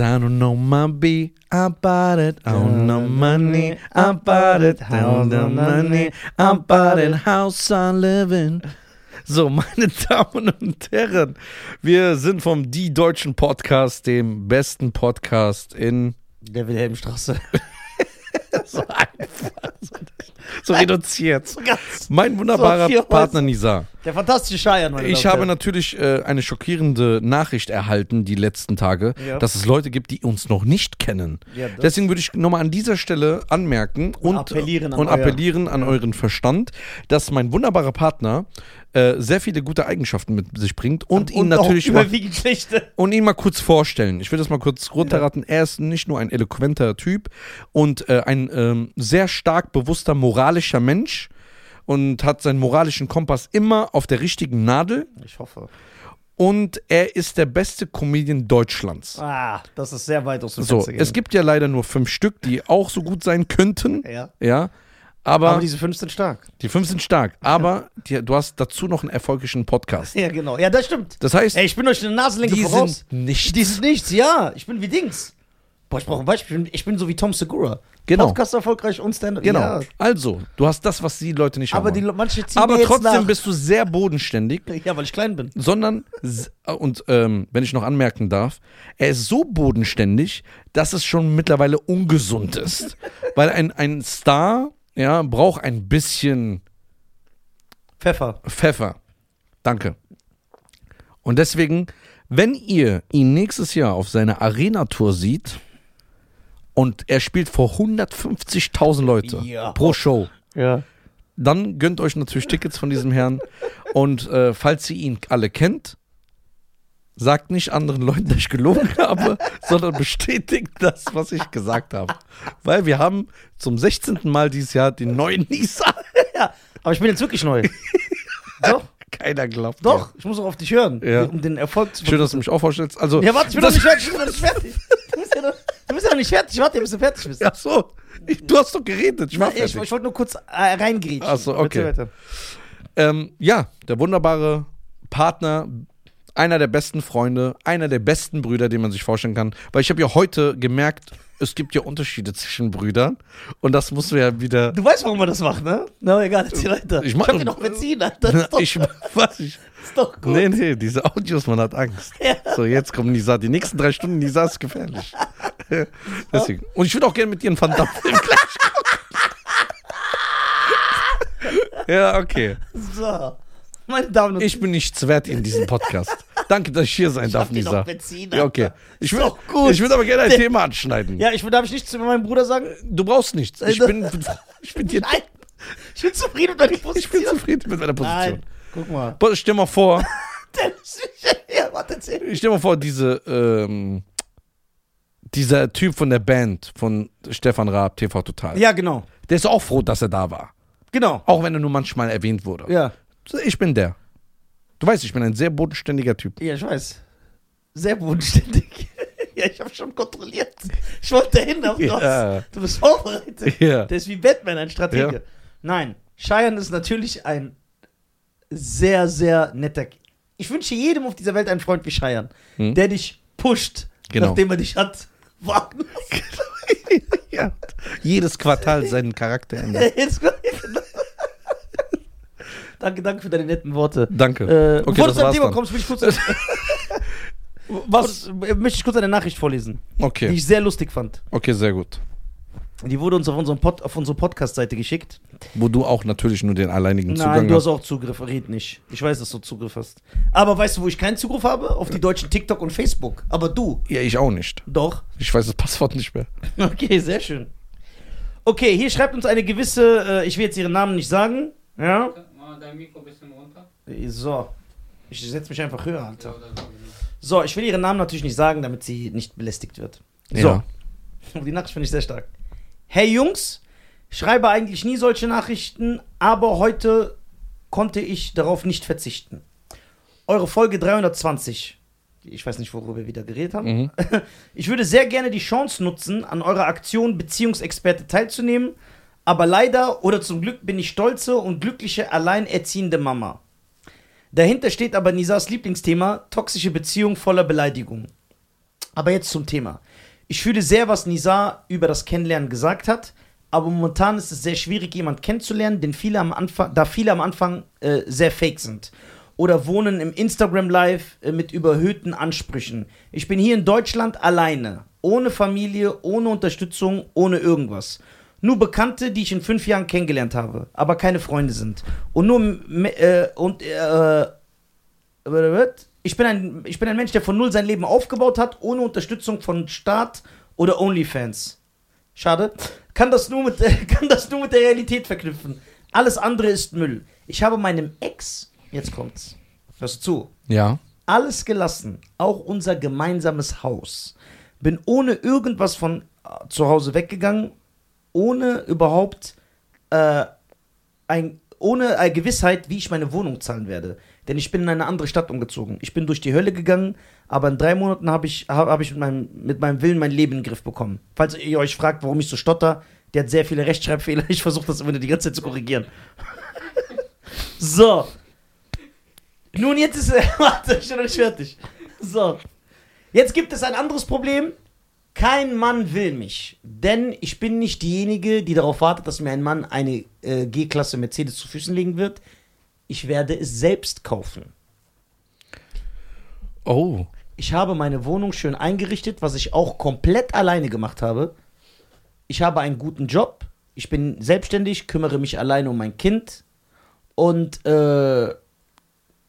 I don't know my be about it. I don't know money about it. I don't know money about it. House I live in. So, meine Damen und Herren, wir sind vom Die Deutschen Podcast, dem besten Podcast in Der Wilhelmstraße. so einfach, so, reduziert. So ganz. Mein wunderbarer So Partner. Nisa. Der fantastische Scheiern, meine Ich und habe natürlich äh, eine schockierende Nachricht erhalten die letzten Tage, Ja. dass es Leute gibt, die uns noch nicht kennen. Ja, Deswegen würde ich nochmal an dieser Stelle anmerken und, appellieren an und euer- appellieren an euren Verstand, dass mein wunderbarer Partner äh, sehr viele gute Eigenschaften mit sich bringt und, ihn auch natürlich mal, und ihn mal kurz vorstellen. Ich will das mal kurz runterraten. Er ist nicht nur ein eloquenter Typ und äh, ein ähm, sehr stark bewusster moralischer Mensch und hat seinen moralischen Kompass immer auf der richtigen Nadel Ich hoffe. und er ist der beste Comedian Deutschlands. Ah, das ist sehr weit aus dem So, es gibt ja leider nur fünf Stück, die auch so gut sein könnten. Ja. Ja. Aber, Aber diese fünf sind stark. die fünf sind stark. Aber die, du hast dazu noch einen erfolgreichen Podcast. Ja, genau. Ja, das stimmt. Das heißt, Ey, ich bin euch eine Nasenlinke die voraus. sind nicht. Die sind nichts, ja. Ich bin wie Dings. Boah, ich brauche ein Beispiel. Ich bin, ich bin so wie Tom Segura. Genau. Podcast erfolgreich und Stand Genau. Ja. Also, du hast das, was die Leute nicht Aber haben. die, wollen. manche ziehen aber trotzdem nach. bist du sehr bodenständig, Ja, weil ich klein bin. sondern, s- und ähm, wenn ich noch anmerken darf, er ist so bodenständig, dass es schon mittlerweile ungesund ist. Weil ein, ein Star, ja, braucht ein bisschen Pfeffer. Pfeffer. Danke. Und deswegen, wenn ihr ihn nächstes Jahr auf seiner Arena-Tour seht und er spielt vor 150.000 Leute Ja. pro Show, Ja. dann gönnt euch natürlich Tickets von diesem Herrn. Und äh, falls ihr ihn alle kennt, sagt nicht anderen Leuten, dass ich gelogen habe, sondern bestätigt das, was ich gesagt habe. Weil wir haben zum 16. Mal dieses Jahr den neuen Nisa. ja. Aber ich bin jetzt wirklich neu. Doch, Keiner glaubt. doch. Ich muss auch auf dich hören. Ja. Um den Erfolg zu Schön, dass du mich auch vorstellst. Also, Ja, warte, ich bin das- noch nicht fertig. Ich bin noch nicht fertig. Du bist ja noch, du bist ja noch nicht fertig. Warte, bis du fertig bist. Ach so, ich, du hast doch geredet. Ich war ich, fertig. ich wollte nur kurz äh, reingrätschen. Ach so, okay. Ähm, ja, der wunderbare Partner, einer der besten Freunde, einer der besten Brüder, den man sich vorstellen kann. Weil ich habe ja heute gemerkt, es gibt ja Unterschiede zwischen Brüdern. Und das muss wir ja wieder. Du weißt, warum man das macht, ne? Na, egal, erzähl weiter. Ich mach- dir noch Benzin, Alter. Das ist doch, ich was ich. ist doch gut. Nee, nee, diese Audios, man hat Angst. Ja. So, jetzt kommt Nisa. Die nächsten drei Stunden Nisa ist gefährlich. Deswegen. Und ich würde auch gerne mit dir einen Van Damme-Film gleich gucken. Ja, okay. So. Meine Damen und Ich bin nichts wert in diesem Podcast. Danke, dass ich hier sein darf, hab dir Nisa. noch Benzin, Ja, okay. Ich ich will aber gerne ein Thema anschneiden. Ja, ich darf ich nichts zu meinem Bruder sagen? Du brauchst nichts. Ich bin, ich bin, dir, Nein. Ich bin zufrieden mit deiner ich bin Position. zufrieden mit meiner Position. Nein. Guck mal. Stell mal vor. Ja, warte, erzähl. stell mal vor, diese, ähm, dieser Typ von der Band von Stefan Raab, TV Total. Ja, genau. Der ist auch froh, dass er da war. Genau. Auch wenn er nur manchmal erwähnt wurde. Ja. Ich bin der. Du weißt, ich bin ein sehr bodenständiger Typ. Ja, ich weiß. Sehr bodenständig. ja, ich habe schon kontrolliert. Ich wollte hin, aber Ja. du bist vorbereitet. Ja. Der ist wie Batman, ein Stratege. Ja. Nein, Cheyenne ist natürlich ein sehr, sehr netter. Ich wünsche jedem auf dieser Welt einen Freund wie Cheyenne, Hm. der dich pusht, Genau. nachdem er dich hat warten ja. Jedes Quartal seinen Charakter ändern. Jetzt- danke, danke für deine netten Worte. Danke. Äh, Okay, bevor du das zum Thema dann. kommst, will ich kurz, Was? äh, möchte ich kurz eine Nachricht vorlesen, die Okay. ich sehr lustig fand. Okay, sehr gut. Die wurde uns auf, unserem Pod, auf unsere Podcast-Seite geschickt. Wo du auch natürlich nur den alleinigen Nein, Zugang du hast. hast auch Zugriff, red nicht. Ich weiß, dass du Zugriff hast. Aber weißt du, wo ich keinen Zugriff habe? Auf die deutschen TikTok und Facebook. Aber du, Ja, ich auch nicht. doch. Ich weiß das Passwort nicht mehr. Okay, sehr schön. Okay, hier schreibt uns eine gewisse, äh, ich will jetzt ihren Namen nicht sagen. Ja? Dein Mikro ein bisschen runter. So. Ich setze mich einfach höher, Ja, Alter. oder so. Ich will ihren Namen natürlich nicht sagen, damit sie nicht belästigt wird. Ja. So. Die Nachricht finde ich sehr stark. Hey Jungs, schreibe eigentlich nie solche Nachrichten, aber heute konnte ich darauf nicht verzichten. Eure Folge 320. Ich weiß nicht, worüber wir wieder geredet haben. Mhm. Ich würde sehr gerne die Chance nutzen, an eurer Aktion Beziehungsexperte teilzunehmen, aber leider oder zum Glück bin ich stolze und glückliche alleinerziehende Mama. Dahinter steht aber Nisas Lieblingsthema, toxische Beziehung voller Beleidigung. Aber jetzt zum Thema. Ich fühle sehr, was Nizar über das Kennenlernen gesagt hat, aber momentan ist es sehr schwierig, jemanden kennenzulernen, denn viele am Anfang, da viele am Anfang äh, sehr fake sind. Oder wohnen im Instagram Live äh, mit überhöhten Ansprüchen. Ich bin hier in Deutschland alleine, ohne Familie, ohne Unterstützung, ohne irgendwas. Nur Bekannte, die ich in fünf Jahren kennengelernt habe, aber keine Freunde sind. Und nur äh, und äh, ich bin, ein, ich bin ein Mensch, der von null sein Leben aufgebaut hat, ohne Unterstützung von Staat oder Onlyfans. Schade. Kann das nur mit, kann das nur mit der Realität verknüpfen. Alles andere ist Müll. Ich habe meinem Ex, jetzt kommt's, hörst du zu, Ja. alles gelassen, auch unser gemeinsames Haus. Bin ohne irgendwas von äh, zu Hause weggegangen, ohne überhaupt äh, ein, ohne eine Gewissheit, wie ich meine Wohnung zahlen werde. Denn ich bin in eine andere Stadt umgezogen. Ich bin durch die Hölle gegangen, aber in drei Monaten habe ich, hab, hab ich mit, meinem, mit meinem Willen mein Leben in den Griff bekommen. Falls ihr euch fragt, warum ich so stotter, der hat sehr viele Rechtschreibfehler. Ich versuche das immer die ganze Zeit zu korrigieren. so. Nun, jetzt ist. Warte, ich bin noch nicht fertig. So. Jetzt gibt es ein anderes Problem. Kein Mann will mich. Denn ich bin nicht diejenige, die darauf wartet, dass mir ein Mann eine äh, G-Klasse Mercedes zu Füßen legen wird. Ich werde es selbst kaufen. Oh. Ich habe meine Wohnung schön eingerichtet, was ich auch komplett alleine gemacht habe. Ich habe einen guten Job. Ich bin selbstständig, kümmere mich alleine um mein Kind und äh,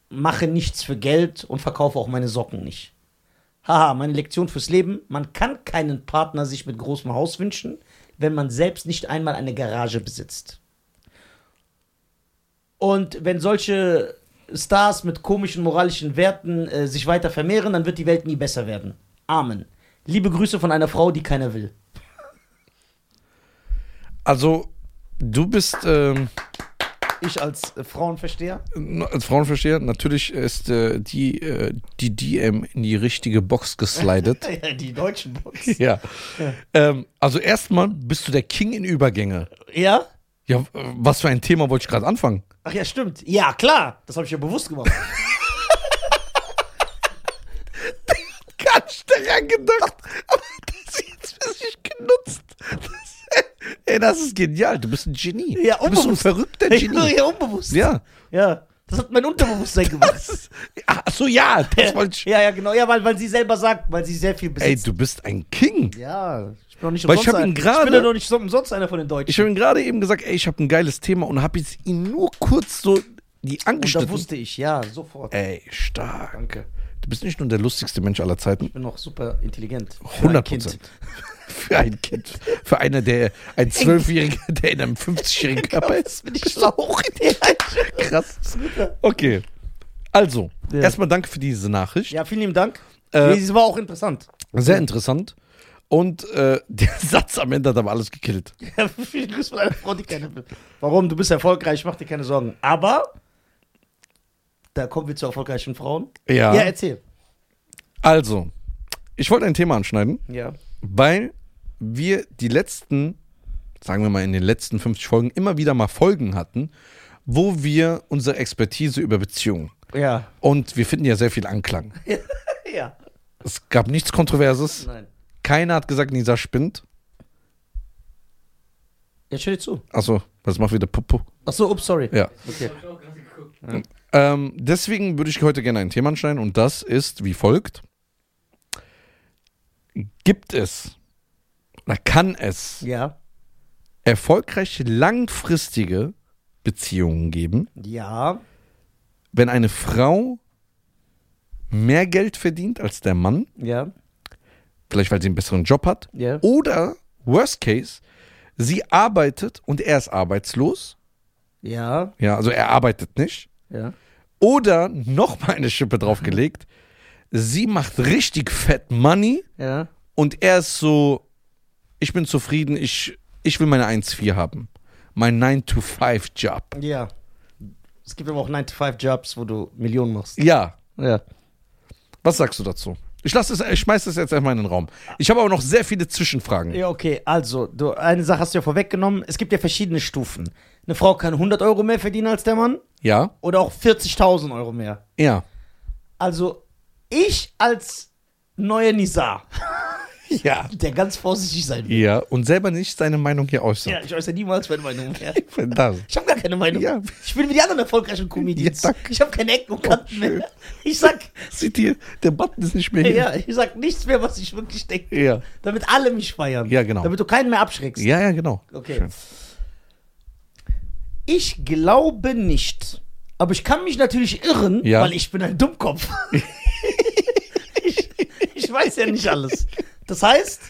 mache nichts für Geld und verkaufe auch meine Socken nicht. Haha, meine Lektion fürs Leben. Man kann keinen Partner sich mit großem Haus wünschen, wenn man selbst nicht einmal eine Garage besitzt. Und wenn solche Stars mit komischen moralischen Werten äh, sich weiter vermehren, dann wird die Welt nie besser werden. Amen. Liebe Grüße von einer Frau, die keiner will. Also, du bist ähm, Ich als äh, Frauenversteher. als Frauenversteher, natürlich ist äh, die, äh, die DM in die richtige Box geslidet. Ja, die deutschen Box. ja. Ähm, also, erstmal bist du der King in Übergänge. Ja? Ja, was für ein Thema wollte ich gerade anfangen? Ach ja, stimmt. Ja, klar. Das habe ich ja bewusst gemacht. Ganz daran gedacht, aber das jetzt für sich genutzt. Das, ey, das ist genial. Du bist ein Genie. Ja, du bist ein unbewusst. verrückter Genie. ja, unbewusst. Ja. Ja. Das hat mein Unterbewusstsein gemacht. Ach so, ja, das wollte ich. Ja, ja, genau. Ja, weil, weil sie selber sagt, weil sie sehr viel Ey, besitzt. du bist ein King. ja, ich bin doch nicht Weil ich hab ihn gerade- Ich bin ja doch nicht so umsonst einer von den Deutschen. Ich habe ihm gerade eben gesagt, ey, ich habe ein geiles Thema und habe jetzt ihn nur kurz so die Und da angeschnitten. wusste ich, ja, sofort. Ey, stark. Danke. Du bist nicht nur der lustigste Mensch aller Zeiten. Ich bin noch super intelligent. Für ein 100 Kind. Prozent. Für ein Kind. Für einer, der ein Zwölfjähriger, der in einem 50-jährigen Körper ist. Bin ich schlau? Ja, Krass. Okay. Also, Ja. erstmal danke für diese Nachricht. ja, vielen lieben Dank. Äh, nee, sie war auch interessant. Sehr interessant. Und äh, der Satz am Ende hat aber alles gekillt. Ja, viele Grüße von einer Frau, die keine will. Warum? Du bist erfolgreich, mach dir keine Sorgen. Aber, da kommen wir zu erfolgreichen Frauen. Ja. Ja, erzähl. Also, ich wollte ein Thema anschneiden, Ja. Weil wir die letzten, sagen wir mal in den letzten 50 Folgen, immer wieder mal Folgen hatten, wo wir unsere Expertise über Beziehungen Ja. und wir finden ja sehr viel Anklang. Ja. Es gab nichts Kontroverses. Nein. Keiner hat gesagt, Nisa spinnt. Jetzt hör dir zu. Achso, das macht wieder Popo. Achso, ups, sorry. Ja. Okay. Ähm, deswegen würde ich heute gerne ein Thema anschneiden und das ist wie folgt. Gibt es oder kann es Ja. erfolgreiche langfristige Beziehungen geben, Ja. wenn eine Frau mehr Geld verdient als der Mann, Ja. vielleicht weil sie einen besseren Job hat, Ja. oder worst case, sie arbeitet und er ist arbeitslos, Ja. ja, also er arbeitet nicht, Ja. oder noch mal eine Schippe draufgelegt, sie macht richtig fett Money Ja. und er ist so, ich bin zufrieden, ich, ich will meine 1-4 haben. Mein 9-to-5-Job. Ja. Es gibt aber auch 9-to-5-Jobs, wo du Millionen machst. Ja, Ja. was sagst du dazu? Ich, lass das, ich schmeiß das jetzt einfach in den Raum. Ich habe aber noch sehr viele Zwischenfragen. Ja, okay. Also, du, eine Sache hast du ja vorweggenommen. Es gibt ja verschiedene Stufen. Eine Frau kann 100 Euro mehr verdienen als der Mann Ja? oder auch 40.000 Euro mehr. Ja. Also, ich als neuer Nizar, Ja. der ganz vorsichtig sein will. Ja, und selber nicht seine Meinung hier Ja, ich äußere niemals meine Meinung mehr. Ja. Das. Ich habe gar keine Meinung. Ja. Ich bin wie die anderen erfolgreichen Comedians. Ja, danke. ich habe keine Ecken und Kanten schön. mehr. Ich sag, Sieht ihr, der Button ist nicht mehr hier. ja, ich sag nichts mehr, was ich wirklich denke. Ja, Damit alle mich feiern. Ja, genau. Damit du keinen mehr abschreckst. ja, ja genau. Okay. Schön. Ich glaube nicht. Aber ich kann mich natürlich irren, Ja. weil ich bin ein Dummkopf. Ich, weiß ja nicht alles. Das heißt,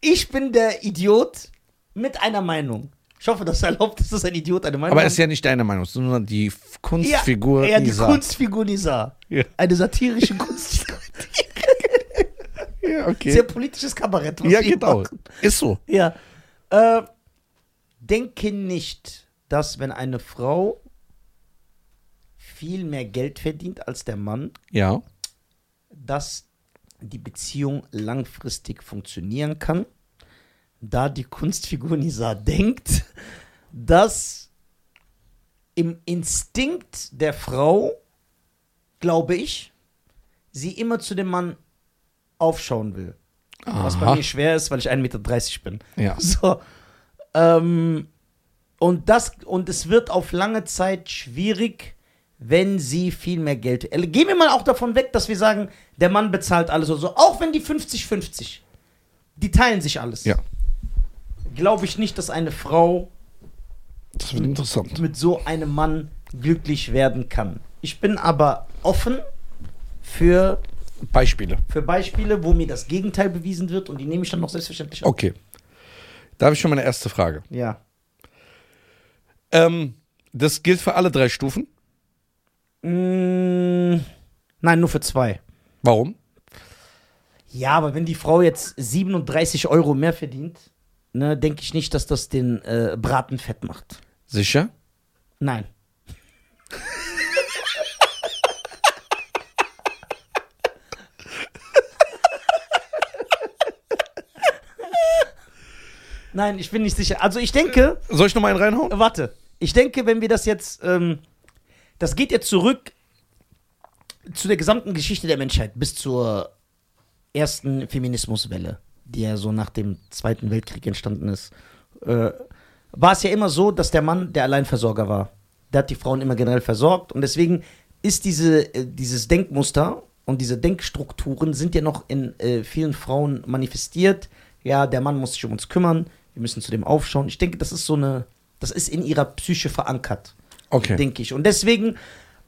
ich bin der Idiot mit einer Meinung. Ich hoffe, dass erlaubt ist, dass ein Idiot eine Meinung Aber hat. es ist ja nicht deine Meinung, sondern die Kunstfigur ja, ja, die Nisa. Kunstfigur Nisa. Ja. Eine satirische Kunstfigur. Ja, okay. Sehr politisches Kabarett. ja, genau. machen. Ist so. Ja. Äh, denke nicht, dass wenn eine Frau viel mehr Geld verdient als der Mann, Ja. dass die Beziehung langfristig funktionieren kann, da die Kunstfigur Nisa denkt, dass im Instinkt der Frau, glaube ich, sie immer zu dem Mann aufschauen will. Was bei Aha. mir schwer ist, weil ich 1,30 Meter bin. Ja. So. Ähm, und, das, und es wird auf lange Zeit schwierig, wenn sie viel mehr Geld. Äh, Gehen wir mal auch davon weg, dass wir sagen, der Mann bezahlt alles oder so. Auch wenn die 50-50. Die teilen sich alles. Ja. Glaube ich nicht, dass eine Frau Das wird interessant. mit so einem Mann glücklich werden kann. Ich bin aber offen für, Beispiele. für Beispiele, wo mir das Gegenteil bewiesen wird und die nehme ich dann noch selbstverständlich auf. Okay. Da habe ich schon meine erste Frage. Ja. Ähm, das gilt für alle drei Stufen. Mm, nein, nur für zwei. Warum? Ja, aber wenn die Frau jetzt 37 Euro mehr verdient, ne, denke ich nicht, dass das den äh, Braten fett macht. Sicher? Nein. Nein, ich bin nicht sicher. Also ich denke, Soll ich noch mal einen reinhauen? warte, ich denke, wenn wir das jetzt, ähm, das geht jetzt zurück zu der gesamten Geschichte der Menschheit bis zur ersten Feminismuswelle, die ja so nach dem Zweiten Weltkrieg entstanden ist, äh, war es ja immer so, dass der Mann der Alleinversorger war. Der hat die Frauen immer generell versorgt und deswegen ist diese, äh, dieses Denkmuster und diese Denkstrukturen sind ja noch in äh, vielen Frauen manifestiert. Ja, der Mann muss sich um uns kümmern, wir müssen zu dem aufschauen. Ich denke, das ist so eine, das ist in ihrer Psyche verankert Okay. denke ich. Und deswegen,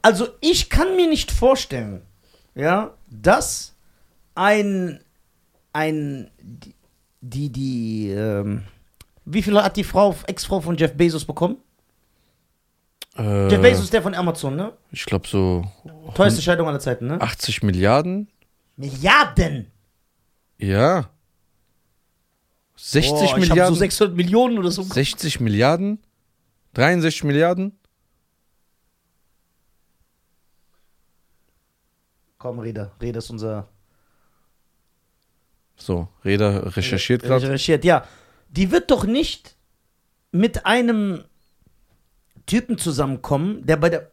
also ich kann mir nicht vorstellen, ja, dass ein, ein, die, die, ähm, wie viel hat die Frau, Ex-Frau von Jeff Bezos bekommen? Äh, Jeff Bezos ist der von Amazon, ne? Ich glaube so Teuerste Scheidung aller Zeiten, ne? 80 Milliarden. Milliarden! Ja. 60 Boah, Ich Milliarden. so 600 Millionen oder so. 60 Milliarden? 63 Milliarden? Komm, Reda, Reda ist unser So, Reda recherchiert gerade. Recherchiert, ja. Die wird doch nicht mit einem Typen zusammenkommen, der bei der.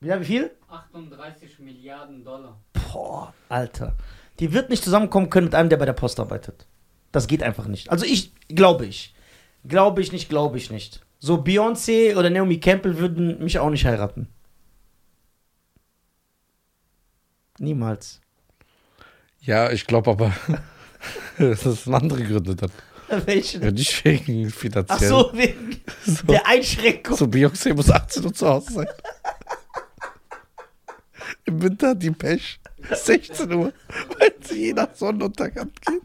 Ja, wie viel? 38 Milliarden Dollar. Boah, Alter. Die wird nicht zusammenkommen können mit einem, der bei der Post arbeitet. Das geht einfach nicht. Also ich, glaube ich. Glaube ich nicht, glaube ich nicht. So Beyoncé oder Naomi Campbell würden mich auch nicht heiraten. Niemals. Ja, ich glaube aber, das sind andere Gründe dann. Welche? Ja, nicht wegen Ach finanziell. so, wegen So, der Einschränkung. so Beyoncé muss 18 Uhr zu Hause sein. Im Winter die Pech. 16 Uhr, weil sie je nach Sonnenuntergang geht.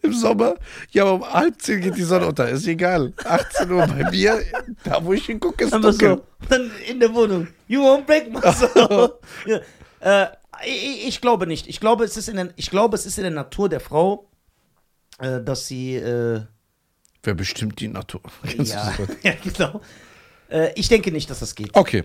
Im Sommer, ja, aber um halb zehn geht die Sonne unter. Ist egal. 18 Uhr bei mir, da wo ich hingucke, ist dunkel. so, dann in der Wohnung. You won't break my soul. Äh, ich, ich glaube nicht. Ich glaube, es ist in der, ich glaube, es ist in der Natur der Frau, äh, dass sie. Äh, Wer bestimmt die Natur? Ja, ja, genau. Äh, ich denke nicht, dass das geht. Okay,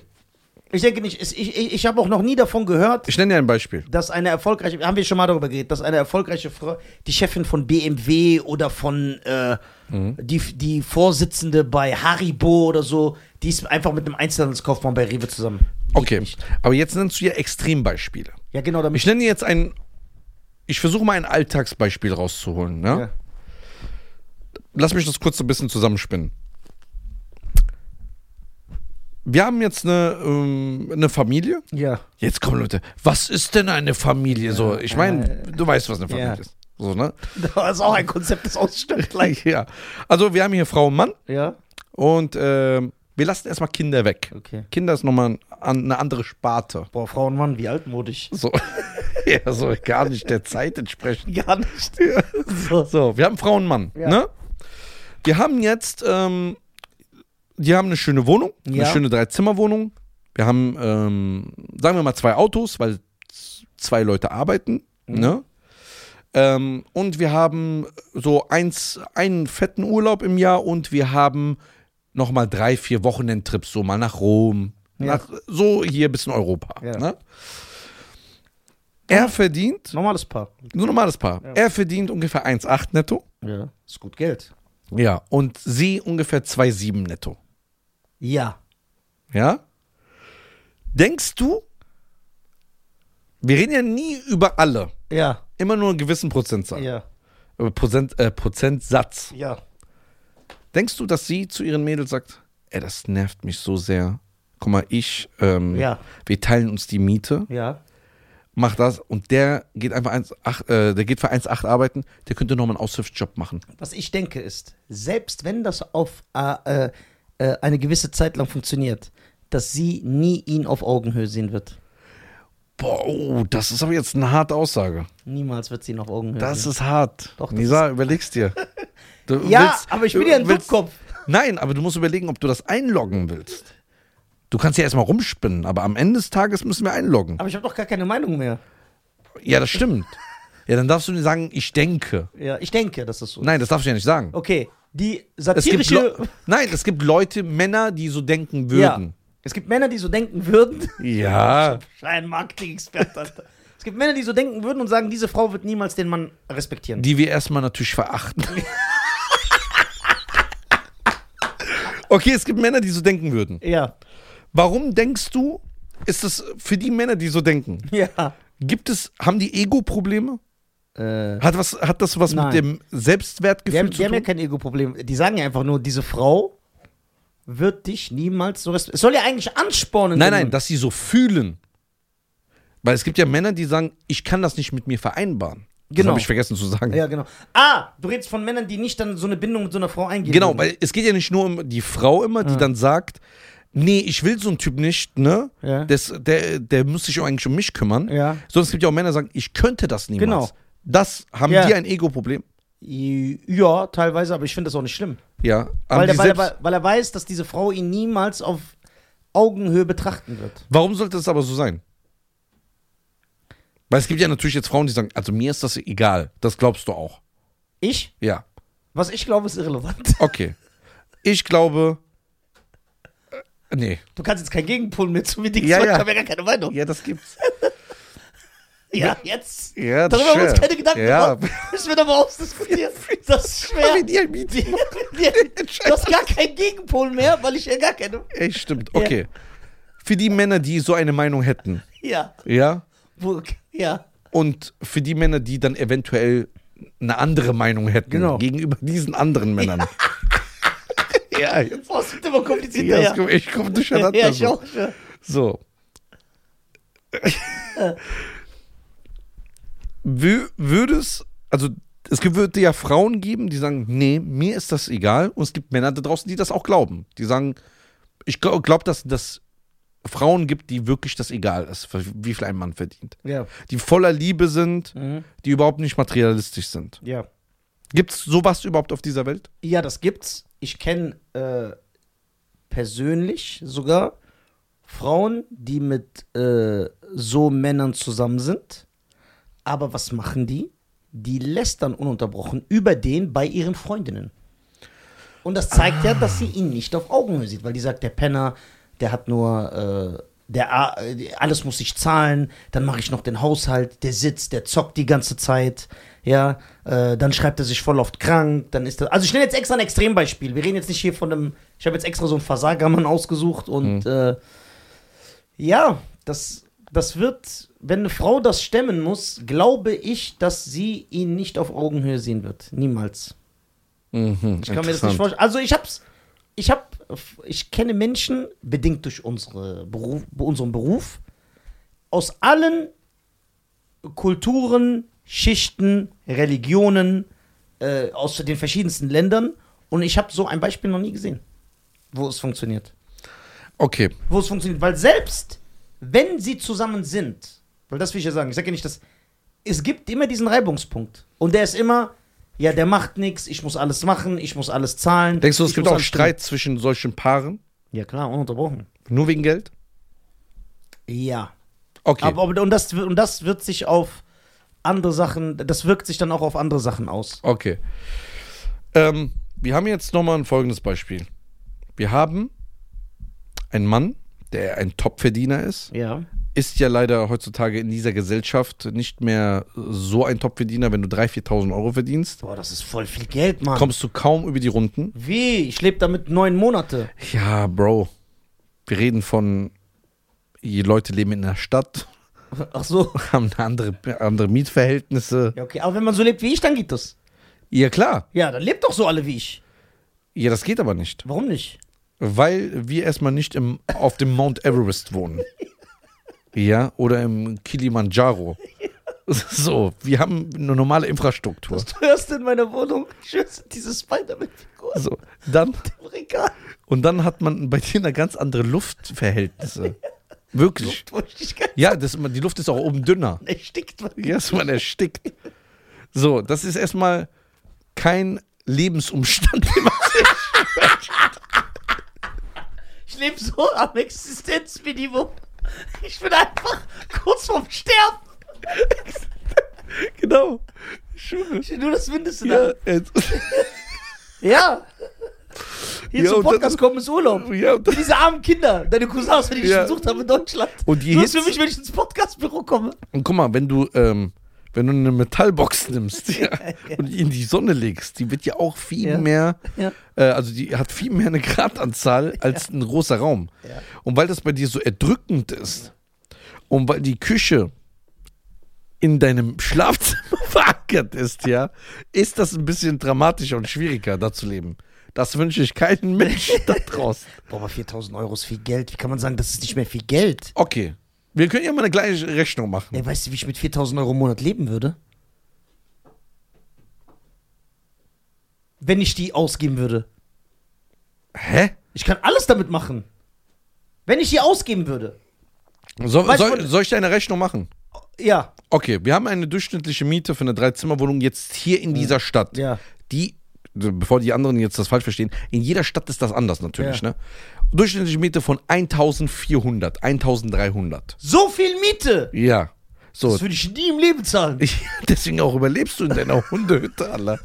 Ich denke nicht. Ich, ich, ich habe auch noch nie davon gehört, ich nenne dir ein Beispiel. dass eine erfolgreiche, haben wir schon mal darüber geredet, dass eine erfolgreiche Frau, die Chefin von BMW oder von äh, die, die Vorsitzende bei Haribo oder so, die ist einfach mit einem Einzelhandelskaufmann bei Rewe zusammen. Okay, nicht. aber jetzt nennst du ja Extrembeispiele. Ja, genau, damit. Ich nenne jetzt ein ich versuche mal ein Alltagsbeispiel rauszuholen. Ne? Ja. Lass mich das kurz ein bisschen zusammenspinnen. Wir haben jetzt eine, ähm, eine Familie. Ja. Jetzt kommen Leute, was ist denn eine Familie? So, ich meine, äh, du weißt, was eine Familie ja. ist. So, ne? Das ist auch ein Konzept, das ausstimmt gleich. Ja. Also, wir haben hier Frau und Mann Ja. und ähm, wir lassen erstmal Kinder weg. Okay. Kinder ist nochmal an- eine andere Sparte. Boah, Frau und Mann, wie altmodisch. So, ja, so gar nicht der Zeit entsprechend. Gar nicht. So, so wir haben Frau und Mann. Ja. Ne? Wir haben jetzt, ähm, die haben eine schöne Wohnung, Ja. eine schöne Dreizimmerwohnung. Wir haben, ähm, sagen wir mal, zwei Autos, weil zwei Leute arbeiten. Mhm. Ne? Ähm, und wir haben so eins, einen fetten Urlaub im Jahr und wir haben nochmal drei, vier Wochenendtrips, so mal nach Rom, Ja. nach, so hier ein bisschen Europa. Ja. Ne? Er verdient, Normales Paar. ein normales Paar, Ja. er verdient ungefähr 1,8 netto. Ja. Ist gut Geld. Ja, und sie ungefähr 2,7 netto. Ja. Ja? Denkst du, wir reden ja nie über alle, Ja. immer nur einen gewissen Prozentzahl, Ja. äh, Prozent, äh, Prozentsatz. Ja. Denkst du, dass sie zu ihren Mädels sagt, ey, das nervt mich so sehr. Guck mal, ich, ähm, Ja. wir teilen uns die Miete, Ja. mach das und der geht einfach 1,8, äh, der geht für 1,8 arbeiten, der könnte nochmal einen Aushilfsjob machen. Was ich denke ist, selbst wenn das auf äh, äh, äh, eine gewisse Zeit lang funktioniert, dass sie nie ihn auf Augenhöhe sehen wird. Boah, oh, das ist aber jetzt eine harte Aussage. Niemals wird sie ihn auf Augenhöhe Das sehen. ist hart. Doch, das Nisa, überlegst dir. Du ja, willst- aber ich bin ja ein willst- Dummkopf. Nein, aber du musst überlegen, ob du das einloggen willst. Du kannst ja erstmal rumspinnen, aber am Ende des Tages müssen wir einloggen. Aber ich habe doch gar keine Meinung mehr. Ja, das stimmt. Ja, dann darfst du nicht sagen, ich denke. Ja, ich denke, dass das so ist. Nein, das darfst du ja nicht sagen. Okay, die Es satirische. Le Nein, es gibt Leute, Männer, die so denken ja. würden. Es gibt Männer, die so denken würden. Ja. Ein Marketing-Experte. Es gibt Männer, die so denken würden und sagen, diese Frau wird niemals den Mann respektieren. Die wir erstmal natürlich verachten. okay, es gibt Männer, die so denken würden. ja. Warum denkst du, ist das für die Männer, die so denken, Ja. gibt es, haben die Ego-Probleme? Äh, Hat, was, hat das was Nein. mit dem Selbstwertgefühl haben, zu die haben ja tun? kein Ego-Problem. Die sagen ja einfach nur, diese Frau wird dich niemals so respektieren. Es soll ja eigentlich anspornen. Nein, nein, dass sie so fühlen. Weil es gibt ja Männer, die sagen, ich kann das nicht mit mir vereinbaren. Das Genau. habe ich vergessen zu sagen. Ja, genau. Ah, du redest von Männern, die nicht dann so eine Bindung mit so einer Frau eingehen. Genau, würden. weil es geht ja nicht nur um die Frau immer, die Ja. dann sagt, nee, ich will so einen Typ nicht, ne? Ja. Das, der, der muss sich eigentlich um mich kümmern. Ja. Sondern es gibt ja auch Männer, die sagen, ich könnte das niemals. Genau. Das haben Ja. die ein Ego-Problem. Ja, teilweise, aber ich finde das auch nicht schlimm. Ja. Weil, der, weil, er, weil er weiß, dass diese Frau ihn niemals auf Augenhöhe betrachten wird. warum sollte das aber so sein? Weil es gibt ja natürlich jetzt Frauen, die sagen, also mir ist das egal. Das glaubst du auch. Ich? Ja. Was ich glaube, ist irrelevant. Okay. Ich glaube. Äh, nee. Du kannst jetzt kein Gegenpol mehr zu mir Dings Ja, ja. ich habe ja gar keine Meinung. Ja, das gibt's. Ja, jetzt. Ja, das Darüber haben wir uns keine Gedanken Ja. gemacht. Müssen wir nochmal ausdiskutieren. Das ist schwer. Wie die ein Meeting Du hast gar keinen Gegenpol mehr, weil ich ja gar keine. Ey, stimmt. Okay. Für die Männer, die so eine Meinung hätten, Ja. ja, Ja. und für die Männer, die dann eventuell eine andere Meinung hätten Genau. gegenüber diesen anderen Männern. Ja, jetzt. Boah, es wird immer komplizierter. Ja, Ja, kommt- ich komme durcheinander. ja, ich so. auch. Ja. So. Wü- Würde es, also es würde ja Frauen geben, die sagen, nee, mir ist das egal. Und es gibt Männer da draußen, die das auch glauben. Die sagen, ich glaube, glaub, dass das Frauen gibt, die wirklich das egal ist, wie viel ein Mann verdient. Ja. Die voller Liebe sind, Mhm. die überhaupt nicht materialistisch sind. ja. Gibt es sowas überhaupt auf dieser Welt? Ja, das gibt's. Ich kenne äh, persönlich sogar Frauen, die mit äh, so Männern zusammen sind. Aber was machen die? Die lästern ununterbrochen über den bei ihren Freundinnen. Und das zeigt ja, dass sie ihn nicht auf Augenhöhe sieht, weil die sagt, der Penner, der hat nur, äh, der, alles muss ich zahlen, dann mache ich noch den Haushalt, der sitzt, der zockt die ganze Zeit, ja, äh, dann schreibt er sich voll oft krank, dann ist er, also ich nenne jetzt extra ein Extrembeispiel, wir reden jetzt nicht hier von einem, ich habe jetzt extra so einen Versagermann ausgesucht und äh, ja, das Das wird, wenn eine Frau das stemmen muss, glaube ich, dass sie ihn nicht auf Augenhöhe sehen wird. Niemals. Mhm, Ich kann mir das nicht vorstellen. Also ich hab's, ich hab, ich kenne Menschen, bedingt durch unsere Beruf, unseren Beruf, aus allen Kulturen, Schichten, Religionen, äh, aus den verschiedensten Ländern. Und ich habe so ein Beispiel noch nie gesehen, wo es funktioniert. Okay, Wo es funktioniert. Weil selbst, wenn sie zusammen sind, weil das will ich ja sagen, ich sage ja nicht, dass es gibt immer diesen Reibungspunkt. Und der ist immer, ja, der macht nichts, ich muss alles machen, ich muss alles zahlen. denkst du, es gibt auch Streit zwischen solchen Paaren? tun. Ja, klar, ununterbrochen. Nur wegen Geld? Ja. Okay. Aber, aber und, das, und das wird sich auf andere Sachen, das wirkt sich dann auch auf andere Sachen aus. Okay. Ähm, wir haben jetzt nochmal ein folgendes Beispiel. Wir haben einen Mann, der ein Topverdiener ist, Ja. Ist ja leider heutzutage in dieser Gesellschaft nicht mehr so ein Topverdiener, wenn du 3.000, 4.000 Euro verdienst. Boah, das ist voll viel Geld, Mann. Kommst du kaum über die Runden. Wie? Ich lebe damit neun Monate. Ja, Bro. Wir reden von, die Leute leben in der Stadt, Ach so. haben andere, andere Mietverhältnisse. Ja, okay. Aber wenn man so lebt wie ich, dann geht das. Ja, klar. Ja, dann lebt doch so alle wie ich. Ja, das geht aber nicht. Warum nicht? Weil wir erstmal nicht im, auf dem Mount Everest wohnen. Ja, oder im Kilimanjaro. So, wir haben eine normale Infrastruktur. Das teuerste in meiner Wohnung. Ich schwör's, diese Spider-Man-Figur So, dann, und dann hat man bei dir eine ganz andere Luftverhältnisse. Wirklich. Luftfeuchtigkeit. Ja, das, die Luft ist auch oben dünner. Erstickt man. Ja, ist man erstickt. So, das ist erstmal kein Lebensumstand, den man Ich lebe so am Existenzminimum. Ich bin einfach kurz vorm Sterben. Genau. Will nur das Mindeste Ja, da. Ja. Hier Ja, zum Podcast kommen ist Urlaub. ja, und, Diese armen Kinder, deine Cousins, die ich Ja. besucht habe in Deutschland. und die ist Hitze, für mich, wenn ich ins Podcastbüro komme. und guck mal, wenn du, ähm, wenn du eine Metallbox nimmst ja, und die in die Sonne legst, die wird ja auch viel Ja. mehr, Ja. äh, also die hat viel mehr eine Gradanzahl als ein großer Raum. Ja. Und weil das bei dir so erdrückend ist und weil die Küche in deinem Schlafzimmer verankert ist, ja, ist das ein bisschen dramatischer und schwieriger, da zu leben. Das wünsche ich keinen Menschen da draußen. Boah, aber 4000 Euro ist viel Geld. Wie kann man sagen, das ist nicht mehr viel Geld? Okay. Wir können ja mal eine gleiche Rechnung machen. Ey, weißt du, wie ich mit 4000 Euro im Monat leben würde? Wenn ich die ausgeben würde. Hä? Ich kann alles damit machen. Wenn ich die ausgeben würde. So, Weißt soll, von- soll ich dir eine Rechnung machen? Ja. Okay, wir haben eine durchschnittliche Miete für eine Dreizimmerwohnung jetzt hier in dieser Stadt. Ja. Die, bevor die anderen jetzt das falsch verstehen, in jeder Stadt ist das anders natürlich, Ja. ne? Durchschnittliche Miete von 1400, 1300. So viel Miete. Ja. So, Das würde ich nie im Leben zahlen. ich, deswegen auch überlebst du in deiner Hundehütte, Alter.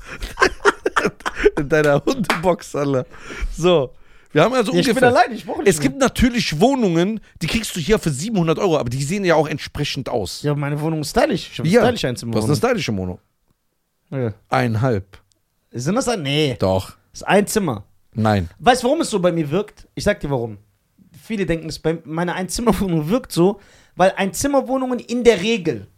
in deiner Hundebox, Alter. So, wir haben also Ja, ich ungefähr... bin allein, ich brauche nicht Es gibt natürlich Wohnungen, die kriegst du hier für 700 Euro, aber die sehen ja auch entsprechend aus. Ja, meine Wohnung ist stylisch. Ich habe Ja, stylisch eins im Das ist eine stylische Wohnung. ja. Eineinhalb. Sind das ein? Nee. Doch. Das ist ein Zimmer. Nein. Weißt du, warum es so bei mir wirkt? Ich sag dir warum. Viele denken, es bei meiner Einzimmerwohnung wirkt so, weil Einzimmerwohnungen in der Regel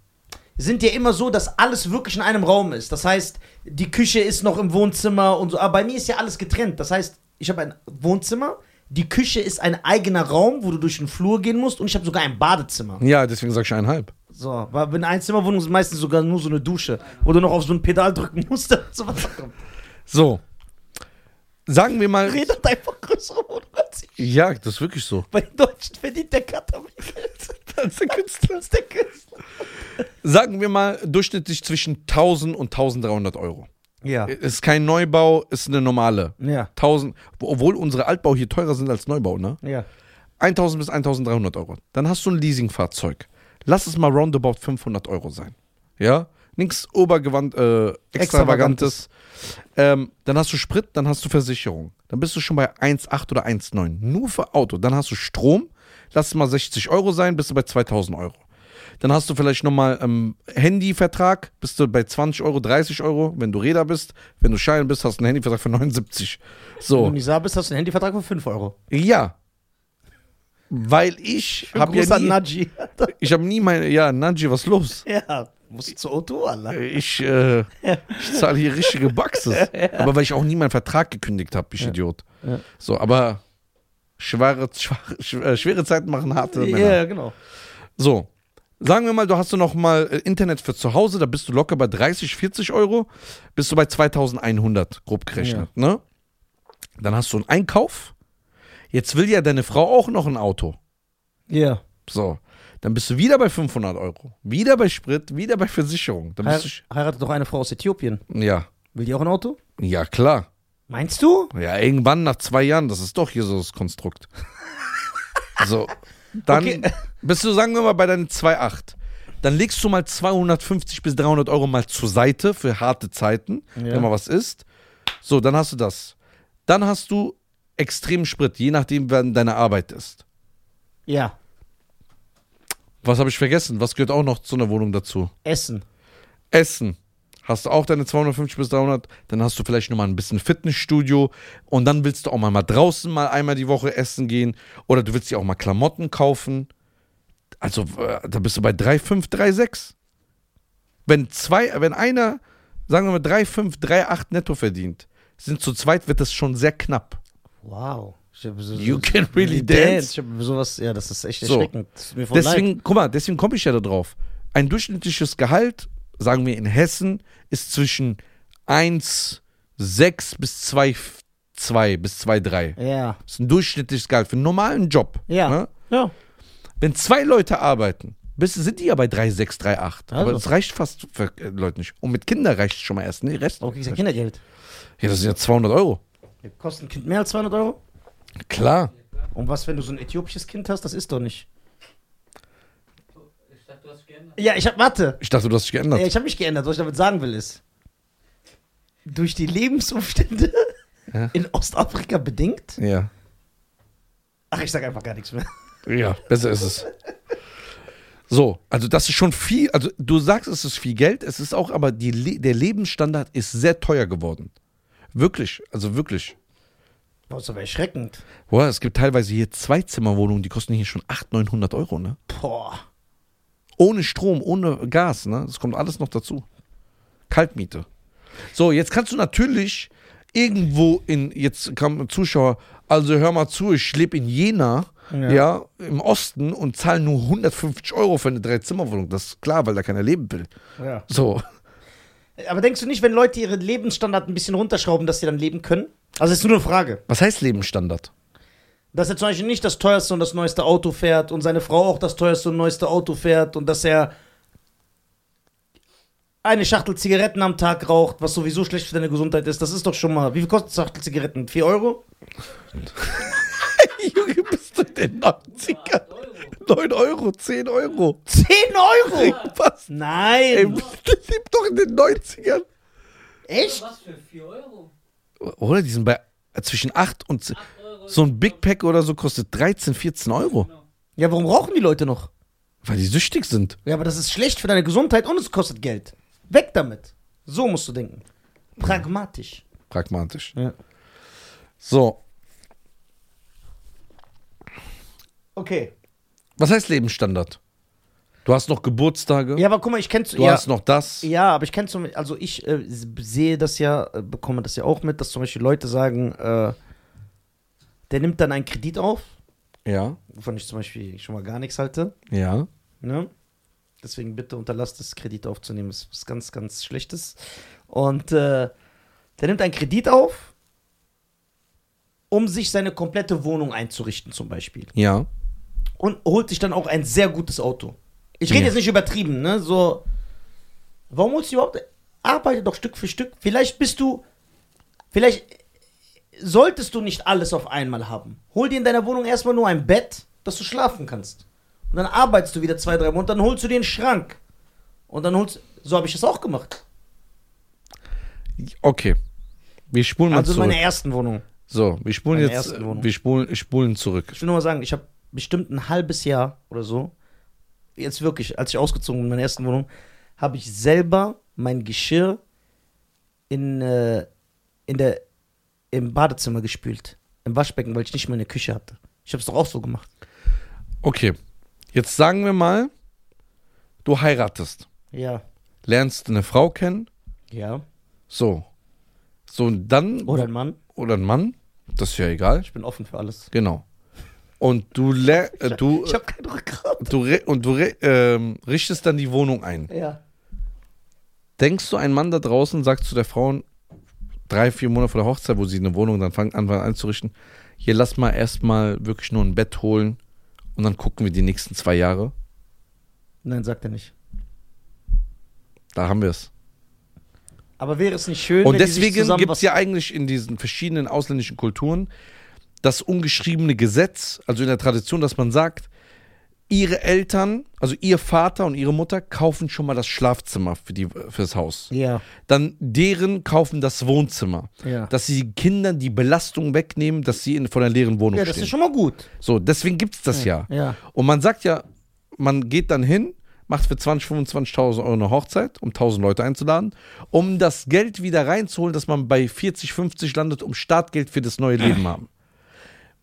sind ja immer so, dass alles wirklich in einem Raum ist. Das heißt, die Küche ist noch im Wohnzimmer und so. Aber bei mir ist ja alles getrennt. Das heißt, ich habe ein Wohnzimmer, die Küche ist ein eigener Raum, wo du durch den Flur gehen musst und ich habe sogar ein Badezimmer. Ja, deswegen sag ich eineinhalb. So, weil in Einzimmerwohnungen ist meistens sogar nur so eine Dusche, wo du noch auf so ein Pedal drücken musst, damit sowas kommt. So. Sagen wir mal. Red hat einfach größere als ich. Ja, das ist wirklich so. Bei den Deutschen verdient der Cutter mehr Geld ist der Künstler. als der Künstler. Sagen wir mal durchschnittlich zwischen 1000 und 1300 Euro. Ja. Ist kein Neubau, ist eine normale. Ja. 1000, obwohl unsere Altbau hier teurer sind als Neubau, ne? Ja. 1000 bis 1300 Euro. Dann hast du ein Leasingfahrzeug. Lass es mal roundabout 500 Euro sein. Ja? Nichts Obergewand, äh, Extravagantes. Ähm, dann hast du Sprit, dann hast du Versicherung. Dann bist du schon bei 1,8 oder 1,9. Nur für Auto. Dann hast du Strom. Lass es mal 60 Euro sein, bist du bei 2000 Euro. Dann hast du vielleicht nochmal ähm, Handyvertrag, bist du bei 20 Euro, 30 Euro, wenn du Räder bist. Wenn du Schein bist, hast du einen Handyvertrag für 79. Wenn So, du Nisa bist, hast du einen Handyvertrag für 5 Euro. ja. weil ich habe ja nie, Naji. ich habe nie meine, ja, Nanji, was los? ja, musst du zu Otto, Allah. Ich, äh, ich zahle hier richtige Baxes. Aber weil ich auch nie meinen Vertrag gekündigt habe, ich Idiot. Ja. So, aber schwere, schwache, schw- äh, schwere Zeiten machen harte Männer. Ja, genau. So, sagen wir mal, du hast du noch mal äh, Internet für zu Hause, da bist du locker bei 30, 40 Euro, bist du bei 2100, grob gerechnet, ne? Dann hast du einen Einkauf. Jetzt will ja deine Frau auch noch ein Auto. Ja. So, dann bist du wieder bei 500 Euro. Wieder bei Sprit, wieder bei Versicherung. Dann Heir bist heiratet doch eine Frau aus Äthiopien. du, ja, Will die auch ein Auto? ja klar. Meinst du? Ja, irgendwann nach zwei Jahren, das ist doch hier so das Konstrukt. so, dann Okay. bist du, sagen wir mal, bei deinen 2,8. Dann legst du mal 250 bis 300 Euro mal zur Seite für harte Zeiten, Ja. wenn mal was ist. So, dann hast du das. Dann hast du extremen Sprit, je nachdem, wann deine Arbeit ist. Ja. Was habe ich vergessen? Was gehört auch noch zu einer Wohnung dazu? Essen. Essen. Hast du auch deine 250 bis 300, dann hast du vielleicht noch mal ein bisschen Fitnessstudio und dann willst du auch mal, mal draußen mal einmal die Woche essen gehen oder du willst dir auch mal Klamotten kaufen. Also äh, da bist du bei 3,5, 3,6. Wenn zwei, wenn einer, sagen wir mal 3,5, 3,8 netto verdient, sind zu zweit, wird das schon sehr knapp. Wow. So, You can really dance. Ich hab sowas, ja, das ist echt So. erschreckend. Das ist voll leid. Deswegen, guck mal, deswegen komme ich ja da drauf. Ein durchschnittliches Gehalt, sagen wir in Hessen, ist zwischen 1,6 bis 2,2 bis 2,3. Ja. Das ist ein durchschnittliches Gehalt für einen normalen Job. Ja. Ne? Ja. Wenn zwei Leute arbeiten, sind die ja bei 3,6, 3,8. Aber Also. das reicht fast für äh, Leute nicht. Und mit Kindern reicht es schon mal erst. Nee, Rest. Aber kriegst ja Kindergeld. Ja, das sind ja 200 Euro. Kostet ein Kind mehr als 200 Euro? Klar. Und was, wenn du so ein äthiopisches Kind hast? Das ist doch nicht. Ich dachte, du hast geändert. Ja, ich hab, warte. Ich dachte, du hast dich geändert. Ja, ich habe mich geändert. Was ich damit sagen will, ist, durch die Lebensumstände Ja. in Ostafrika bedingt. Ja. Ach, ich sag einfach gar nichts mehr. Ja, besser ist es. So, also das ist schon viel, also du sagst, es ist viel Geld, es ist auch, aber die, Le- der Lebensstandard ist sehr teuer geworden. Wirklich, also wirklich. Boah, ist aber erschreckend. Boah, es gibt teilweise hier Zweizimmerwohnungen, die kosten hier schon 800, 900 Euro, ne? Boah. Ohne Strom, ohne Gas, ne? Das kommt alles noch dazu. Kaltmiete. So, jetzt kannst du natürlich irgendwo in, jetzt kam ein Zuschauer, also hör mal zu, ich lebe in Jena, Ja. ja. im Osten und zahle nur 150 Euro für eine Dreizimmerwohnung. Das ist klar, weil da keiner leben will. Ja. So. Aber denkst du nicht, wenn Leute ihren Lebensstandard ein bisschen runterschrauben, dass sie dann leben können? Also, ist nur eine Frage. Was heißt Lebensstandard? Dass er zum Beispiel nicht das teuerste und das neueste Auto fährt und seine Frau auch das teuerste und neueste Auto fährt und dass er eine Schachtel Zigaretten am Tag raucht, was sowieso schlecht für deine Gesundheit ist. Das ist doch schon mal. Wie viel kostet eine Schachtel Zigaretten? 4 Euro? Junge, bist du in den 90ern? 9 Euro, 10 Euro. 10 Euro? Was? Ey, Nein! lebt doch in den 90ern. Echt? Was für 4 Euro? Oder? Die sind bei äh, zwischen 8 und 10. 8 Euro. So ein Big Pack oder so kostet 13, 14 Euro. Ja, warum rauchen die Leute noch? Weil die süchtig sind. Ja, aber das ist schlecht für deine Gesundheit und es kostet Geld. Weg damit. So musst du denken. Pragmatisch. Pragmatisch. Ja. So. Okay. Was heißt Lebensstandard? Du hast noch Geburtstage. Ja, aber guck mal, ich kenne Du ja, hast noch das. ja, aber ich kenne zum also ich äh, sehe das ja, äh, bekomme das ja auch mit, dass zum Beispiel Leute sagen, äh, der nimmt dann einen Kredit auf, Ja. wovon ich zum Beispiel schon mal gar nichts halte. Ja. Ne? Deswegen bitte unterlasst es, Kredit aufzunehmen. Das ist was ganz, ganz Schlechtes. Und äh, der nimmt einen Kredit auf, um sich seine komplette Wohnung einzurichten, zum Beispiel. Ja. Und holt sich dann auch ein sehr gutes Auto. Ich rede Ja. jetzt nicht übertrieben, ne? So. Warum holst du überhaupt. Arbeite doch Stück für Stück. Vielleicht bist du. Vielleicht solltest du nicht alles auf einmal haben. Hol dir in deiner Wohnung erstmal nur ein Bett, dass du schlafen kannst. Und dann arbeitest du wieder zwei, drei Monate, dann holst du dir einen Schrank. Und dann holst So habe ich das auch gemacht. Okay. Wir spulen mal Also in zurück. meiner ersten Wohnung. So, wir spulen Meine jetzt. Wir spulen, spulen zurück. Ich will nur mal sagen, ich habe bestimmt ein halbes Jahr oder so, jetzt wirklich, als ich ausgezogen bin in meiner ersten Wohnung, habe ich selber mein Geschirr in, äh, in der, im Badezimmer gespült. Im Waschbecken, weil ich nicht mehr eine Küche hatte. Ich habe es doch auch so gemacht. Okay. Jetzt sagen wir mal, du heiratest, Ja. lernst eine Frau kennen, Ja. so. So, und dann. Oder ein Mann. Oder ein Mann, das ist ja egal. Ich bin offen für alles. Genau. Und du, lär, äh, du, Ich habe kein Rückgrat. du, re- und du re- ähm, richtest dann die Wohnung ein. Ja. Denkst du, ein Mann da draußen sagt zu der Frau drei, vier Monate vor der Hochzeit, wo sie eine Wohnung dann fangen an einzurichten, hier lass mal erstmal wirklich nur ein Bett holen und dann gucken wir die nächsten zwei Jahre. Nein, sagt er nicht. Da haben wir es. Aber wäre es nicht schön, Und wenn die sich deswegen zusammen gibt was es ja eigentlich in diesen verschiedenen ausländischen Kulturen das ungeschriebene Gesetz, also in der Tradition, dass man sagt, ihre Eltern, also ihr Vater und ihre Mutter kaufen schon mal das Schlafzimmer für, die, für das Haus. Ja, Dann deren kaufen das Wohnzimmer. ja. Dass sie Kindern die Belastung wegnehmen, dass sie in, vor einer leeren Wohnung Ja, das stehen. ist schon mal gut. so, deswegen gibt es das ja. Ja. Und man sagt ja, man geht dann hin, macht für 20, 25.000 Euro eine Hochzeit, um 1000 Leute einzuladen, um das Geld wieder reinzuholen, dass man bei 40, 50 landet, um Startgeld für das neue Leben haben.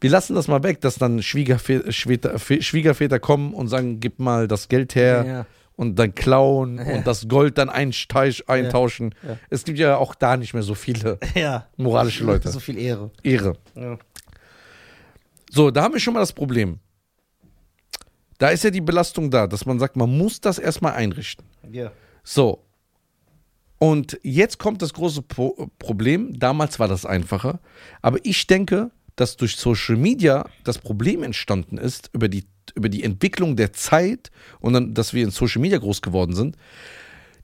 Wir lassen das mal weg, dass dann Schwiegerväter, Schwieger- Schwiegerväter kommen und sagen, gib mal das Geld her Ja. und dann klauen Ja. und das Gold dann eintauschen. Ja. Es gibt ja auch da nicht mehr so viele Ja. moralische Leute. So viel Ehre. Ehre. Ja. So, da haben wir schon mal das Problem. Da ist ja die Belastung da, dass man sagt, man muss das erstmal einrichten. ja. So. Und jetzt kommt das große Pro Problem. Damals war das einfacher. Aber ich denke, dass durch Social Media das Problem entstanden ist über die, über die Entwicklung der Zeit und dann, dass wir in Social Media groß geworden sind,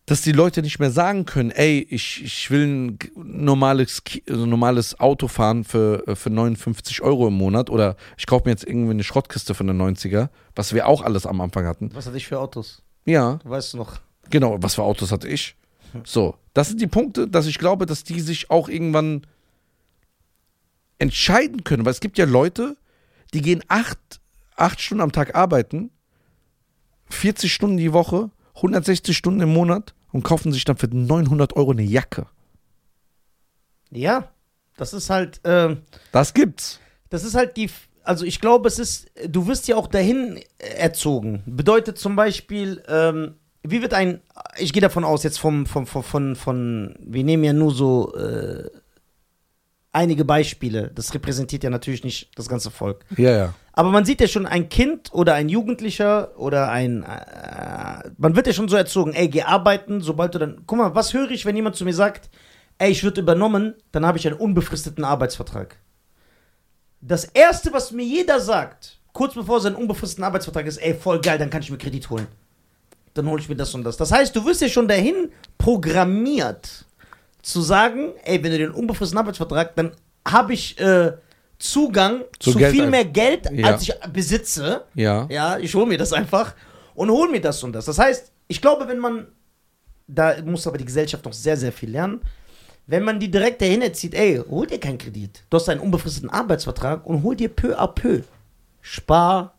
dass die Leute nicht mehr sagen können, ey, ich, ich will ein normales, also normales Auto fahren für, äh, für 59 Euro im Monat oder ich kaufe mir jetzt irgendwie eine Schrottkiste von der 90er, was wir auch alles am Anfang hatten. Was hatte ich für Autos? Ja, Du weißt noch. Genau, was für Autos hatte ich? So, das sind die Punkte, dass ich glaube, dass die sich auch irgendwann entscheiden können, weil es gibt ja Leute, die gehen acht, acht Stunden am Tag arbeiten, 40 Stunden die Woche, 160 Stunden im Monat und kaufen sich dann für 900 Euro eine Jacke. Ja. Das ist halt, ähm, Das gibt's. das ist halt die, also ich glaube, es ist, du wirst ja auch dahin erzogen. Bedeutet zum Beispiel, ähm, wie wird ein, ich gehe davon aus, jetzt vom, vom, von, von, von, wir nehmen ja nur so äh, einige Beispiele. Das repräsentiert ja natürlich nicht das ganze Volk. Ja, ja. Aber man sieht ja schon ein Kind oder ein Jugendlicher oder ein, äh, man wird ja schon so erzogen, ey, geh arbeiten, sobald du dann, guck mal, was höre ich, wenn jemand zu mir sagt, ey, ich würde übernommen, dann habe ich einen unbefristeten Arbeitsvertrag. Das erste, was mir jeder sagt, kurz bevor sein unbefristeten Arbeitsvertrag ist, ey, voll geil, dann kann ich mir Kredit holen. Dann hole ich mir das und das. Das heißt, du wirst ja schon dahin programmiert, zu sagen, ey, wenn du den unbefristeten Arbeitsvertrag, dann habe ich äh, Zugang Zu zu, viel mehr Geld, Ja. als ich besitze. Ja. Ja, ich hole mir das einfach und hole mir das und das. Das heißt, ich glaube, wenn man, da muss aber die Gesellschaft noch sehr, sehr viel lernen, wenn man die direkt dahin erzieht, ey, hol dir keinen Kredit. Du hast einen unbefristeten Arbeitsvertrag und hol dir peu à peu. Spar.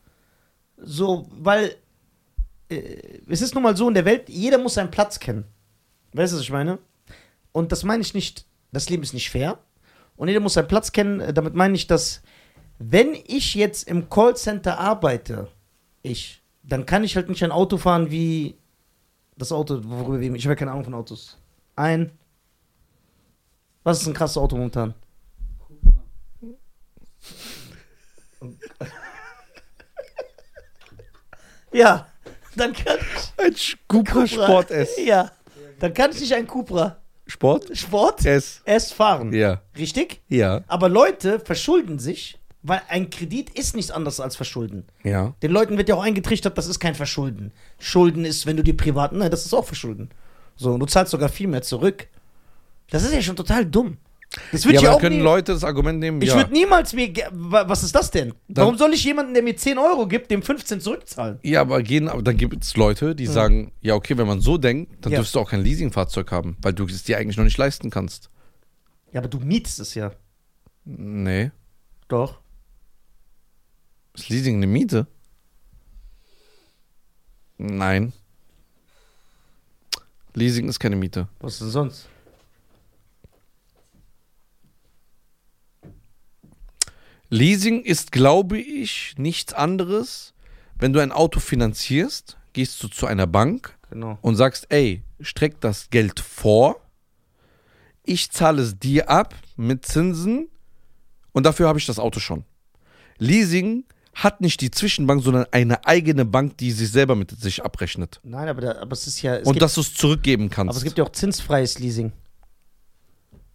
So, weil äh, es ist nun mal so in der Welt, jeder muss seinen Platz kennen. Weißt du, was ich meine? Und das meine ich nicht, das Leben ist nicht fair. Und jeder muss seinen Platz kennen. Äh, Damit meine ich, dass, wenn ich jetzt im Callcenter arbeite, ich, dann kann ich halt nicht ein Auto fahren wie das Auto, worüber wir, ich habe ja keine Ahnung von Autos. Ein, was ist ein krasses Auto momentan? Ja, dann kann ich. Ein Cupra Sport S. Ja, dann kann ich nicht ein Cupra Sport Sport S. S fahren. Ja. Richtig? Ja. Aber Leute verschulden sich, weil ein Kredit ist nichts anderes als Verschulden. Ja. Den Leuten wird ja auch eingetrichtert, das ist kein Verschulden. Schulden ist, wenn du die privaten, nein, das ist auch Verschulden. So, und du zahlst sogar viel mehr zurück. Das ist ja schon total dumm. Das würde Ja, ich aber auch da können nie, Leute das Argument nehmen, Ich ja. würde niemals mir, was ist das denn? Dann- Warum soll ich jemanden, der mir 10 Euro gibt, dem 15 zurückzahlen? Ja, aber gehen, aber dann gibt es Leute, die sagen, ja, okay, wenn man so denkt, dann Ja. dürfst du auch kein Leasingfahrzeug haben, weil du es dir eigentlich noch nicht leisten kannst. Ja, aber du mietst es ja. Nee. Doch. Ist Leasing eine Miete? Nein. Leasing ist keine Miete. Was denn sonst? Leasing ist, glaube ich, nichts anderes wenn du ein Auto finanzierst, gehst du zu einer Bank Genau. und sagst, ey, streck das Geld vor, ich zahle es dir ab mit Zinsen und dafür habe ich das Auto schon. Leasing hat nicht die Zwischenbank, sondern eine eigene Bank, die sich selber mit sich abrechnet. Nein, aber, da, aber es ist ja. Es und gibt, dass du es zurückgeben kannst. aber es gibt ja auch zinsfreies Leasing.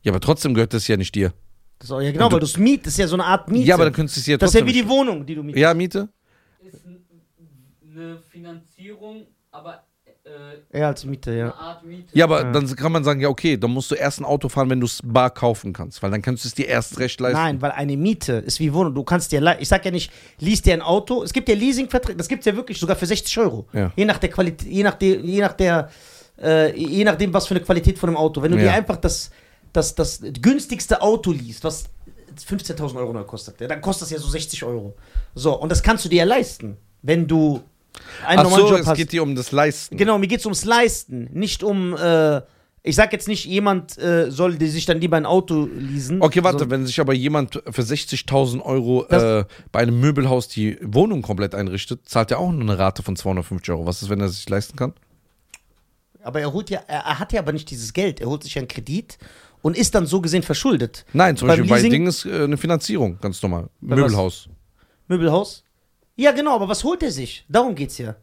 ja, aber trotzdem gehört das ja nicht dir. Auch, ja, genau, du- weil du es mietest. Das ist ja so eine Art Miete. Ja, aber dann könntest du es ja das ist ja wie die Wohnung, die du mietest. Ja, Miete? Ist eine Finanzierung, aber äh, Ja, als Miete, ja. eine Art Miete. Ja, aber Ja. dann kann man sagen, ja, okay, dann musst du erst ein Auto fahren, wenn du es bar kaufen kannst, weil dann kannst du es dir erst recht leisten. Nein, weil eine Miete ist wie Wohnung. Du kannst dir, ich sag ja nicht, lies dir ein Auto. Es gibt ja Leasingverträge, das gibt es ja wirklich sogar für 60 Euro. Ja. Je nach der Qualität, je nach der, je nach der, äh, je nachdem, was für eine Qualität von dem Auto. Wenn du Ja. dir einfach das, das, das günstigste Auto liest, was 15.000 Euro neu kostet, ja, dann kostet das ja so 60 Euro. So, und das kannst du dir ja leisten, wenn du einen Ach normalen so, Job es hast. geht dir um das Leisten. Genau, mir geht es ums Leisten, nicht um, äh, ich sag jetzt nicht, jemand äh, soll die sich dann lieber ein Auto leasen. Okay, warte, So, wenn sich aber jemand für 60.000 Euro äh, bei einem Möbelhaus die Wohnung komplett einrichtet, zahlt er auch nur eine Rate von 250 Euro. Was ist, wenn er sich leisten kann? aber er holt ja, er, er hat ja aber nicht dieses Geld, er holt sich ja einen Kredit und ist dann so gesehen verschuldet. Nein, zum Beim Beispiel bei Leasing- Ding ist äh, eine Finanzierung, ganz normal. Bei was? Möbelhaus. Möbelhaus? Ja, genau, aber was holt er sich? Darum geht's ja.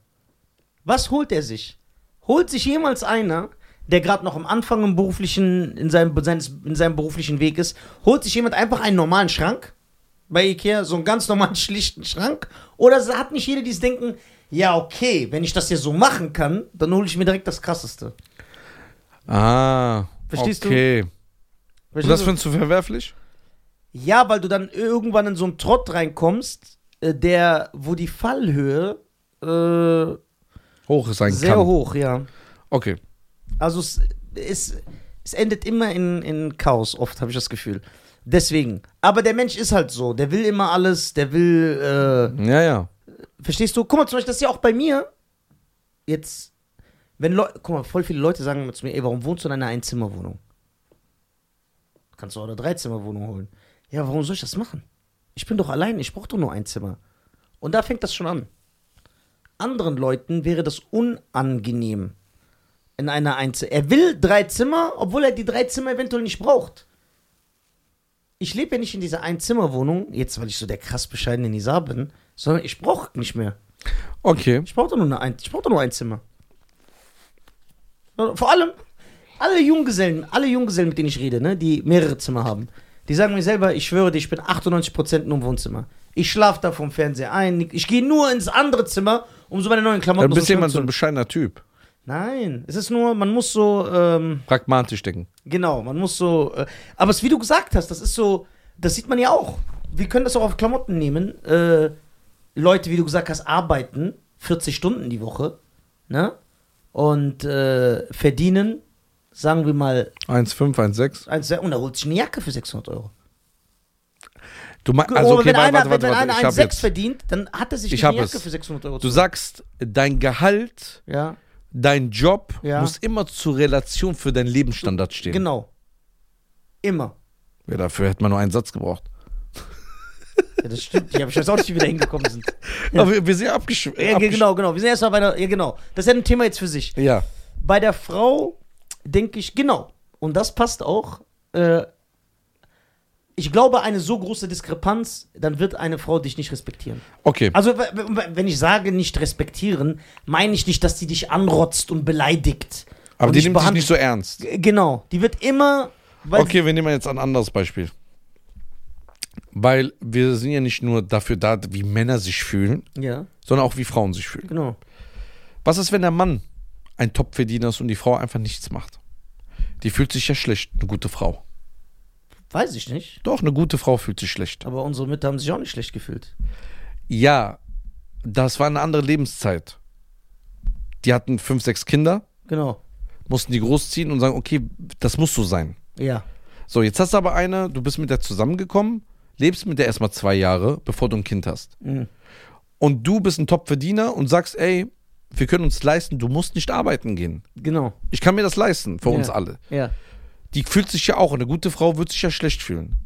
Was holt er sich? Holt sich jemals einer, der gerade noch am Anfang im beruflichen, in seinem, in seinem beruflichen Weg ist, holt sich jemand einfach einen normalen Schrank bei Ikea, so einen ganz normalen, schlichten Schrank? Oder hat nicht jeder dieses Denken, ja, okay, wenn ich das ja so machen kann, dann hole ich mir direkt das Krasseste. Ah, Verstehst du? Und das findest du verwerflich? Ja, weil du dann irgendwann in so einen Trott reinkommst, äh, der, wo die Fallhöhe äh, Hoch ist sein sehr kann. hoch, ja. Okay. Also es, es, es endet immer in, in Chaos, oft habe ich das Gefühl. Deswegen. Aber der Mensch ist halt so, der will immer alles, der will, Ja, ja. äh, verstehst du? Guck mal, zum Beispiel, das ist ja auch bei mir, jetzt, wenn Leute, guck mal, voll viele Leute sagen immer zu mir, ey, warum wohnst du in einer Einzimmerwohnung? Kannst du auch eine Dreizimmerwohnung holen. Ja, warum soll ich das machen? Ich bin doch allein, ich brauche doch nur ein Zimmer. Und da fängt das schon an. Anderen Leuten wäre das unangenehm in einer Einzimmer. Er will drei Zimmer, obwohl er die drei Zimmer eventuell nicht braucht. Ich lebe ja nicht in dieser Einzimmerwohnung, jetzt weil ich so der krass bescheidene Nisa bin, sondern ich brauche nicht mehr. Okay. Ich brauche doch nur eine ein, ich brauche doch nur ein Zimmer. Vor allem alle Junggesellen, alle Junggesellen, mit denen ich rede, ne, die mehrere Zimmer haben, die sagen mir selber, ich schwöre dir, ich bin 98% nur im Wohnzimmer. Ich schlafe da vom Fernseher ein, ich gehe nur ins andere Zimmer, um so meine neuen Klamotten Dann bist jemand so ein zu- bescheidener Typ. Nein, es ist nur, man muss so, ähm, Pragmatisch denken. Genau, man muss so. Äh, aber es, wie du gesagt hast, das ist so, das sieht man ja auch. Wir können das auch auf Klamotten nehmen. Äh, Leute, wie du gesagt hast, arbeiten 40 Stunden die Woche, ne? Und äh, verdienen, sagen wir mal, 1,5, 1,6. eins, und er holt sich eine Jacke für 600 Euro. Du meinst, Also okay, wenn warte, einer, warte, warte, wenn warte. einer Ich hab 1,6 jetzt. verdient, dann hat er sich Ich eine Jacke es. für 600 Euro Du zu- sagst, dein Gehalt, Ja, dein Job Ja. muss immer zur Relation für deinen Lebensstandard stehen. genau. Immer. Ja, dafür hätte man nur einen Satz gebraucht. Ja, das stimmt. Ich, weiß auch nicht, wie wir da hingekommen sind. Ja. Aber wir, wir sind ja abgeschw Ja, genau, genau. Wir sind erstmal bei der. Ja, genau. Das ist ja ein Thema jetzt für sich. Ja. Bei der Frau denke ich, genau. Und das passt auch. Äh, ich glaube, eine so große Diskrepanz, dann wird eine Frau dich nicht respektieren. Okay. Also, wenn ich sage nicht respektieren, meine ich nicht, dass die dich anrotzt und beleidigt. Aber und die nimmt dich nicht so ernst. Genau. Die wird immer. Okay, wir nehmen jetzt ein anderes Beispiel. Weil wir sind ja nicht nur dafür da, wie Männer sich fühlen, Ja, sondern auch wie Frauen sich fühlen. genau. Was ist, wenn der Mann ein Topverdiener ist und die Frau einfach nichts macht? Die fühlt sich ja schlecht, eine gute Frau. Weiß ich nicht. Doch, eine gute Frau fühlt sich schlecht. Aber unsere Mütter haben sich auch nicht schlecht gefühlt. Ja, das war eine andere Lebenszeit. Die hatten fünf, sechs Kinder, Genau. mussten die großziehen und sagen, okay, das muss so sein. Ja. So, jetzt hast du aber eine, du bist mit der zusammengekommen, lebst mit der erstmal zwei Jahre, bevor du ein Kind hast. Mhm. Und du bist ein Top-Verdiener und sagst, ey, wir können uns leisten, du musst nicht arbeiten gehen. Genau. Ich kann mir das leisten, für Ja. uns alle. Ja. Die fühlt sich ja auch, eine gute Frau wird sich ja schlecht fühlen.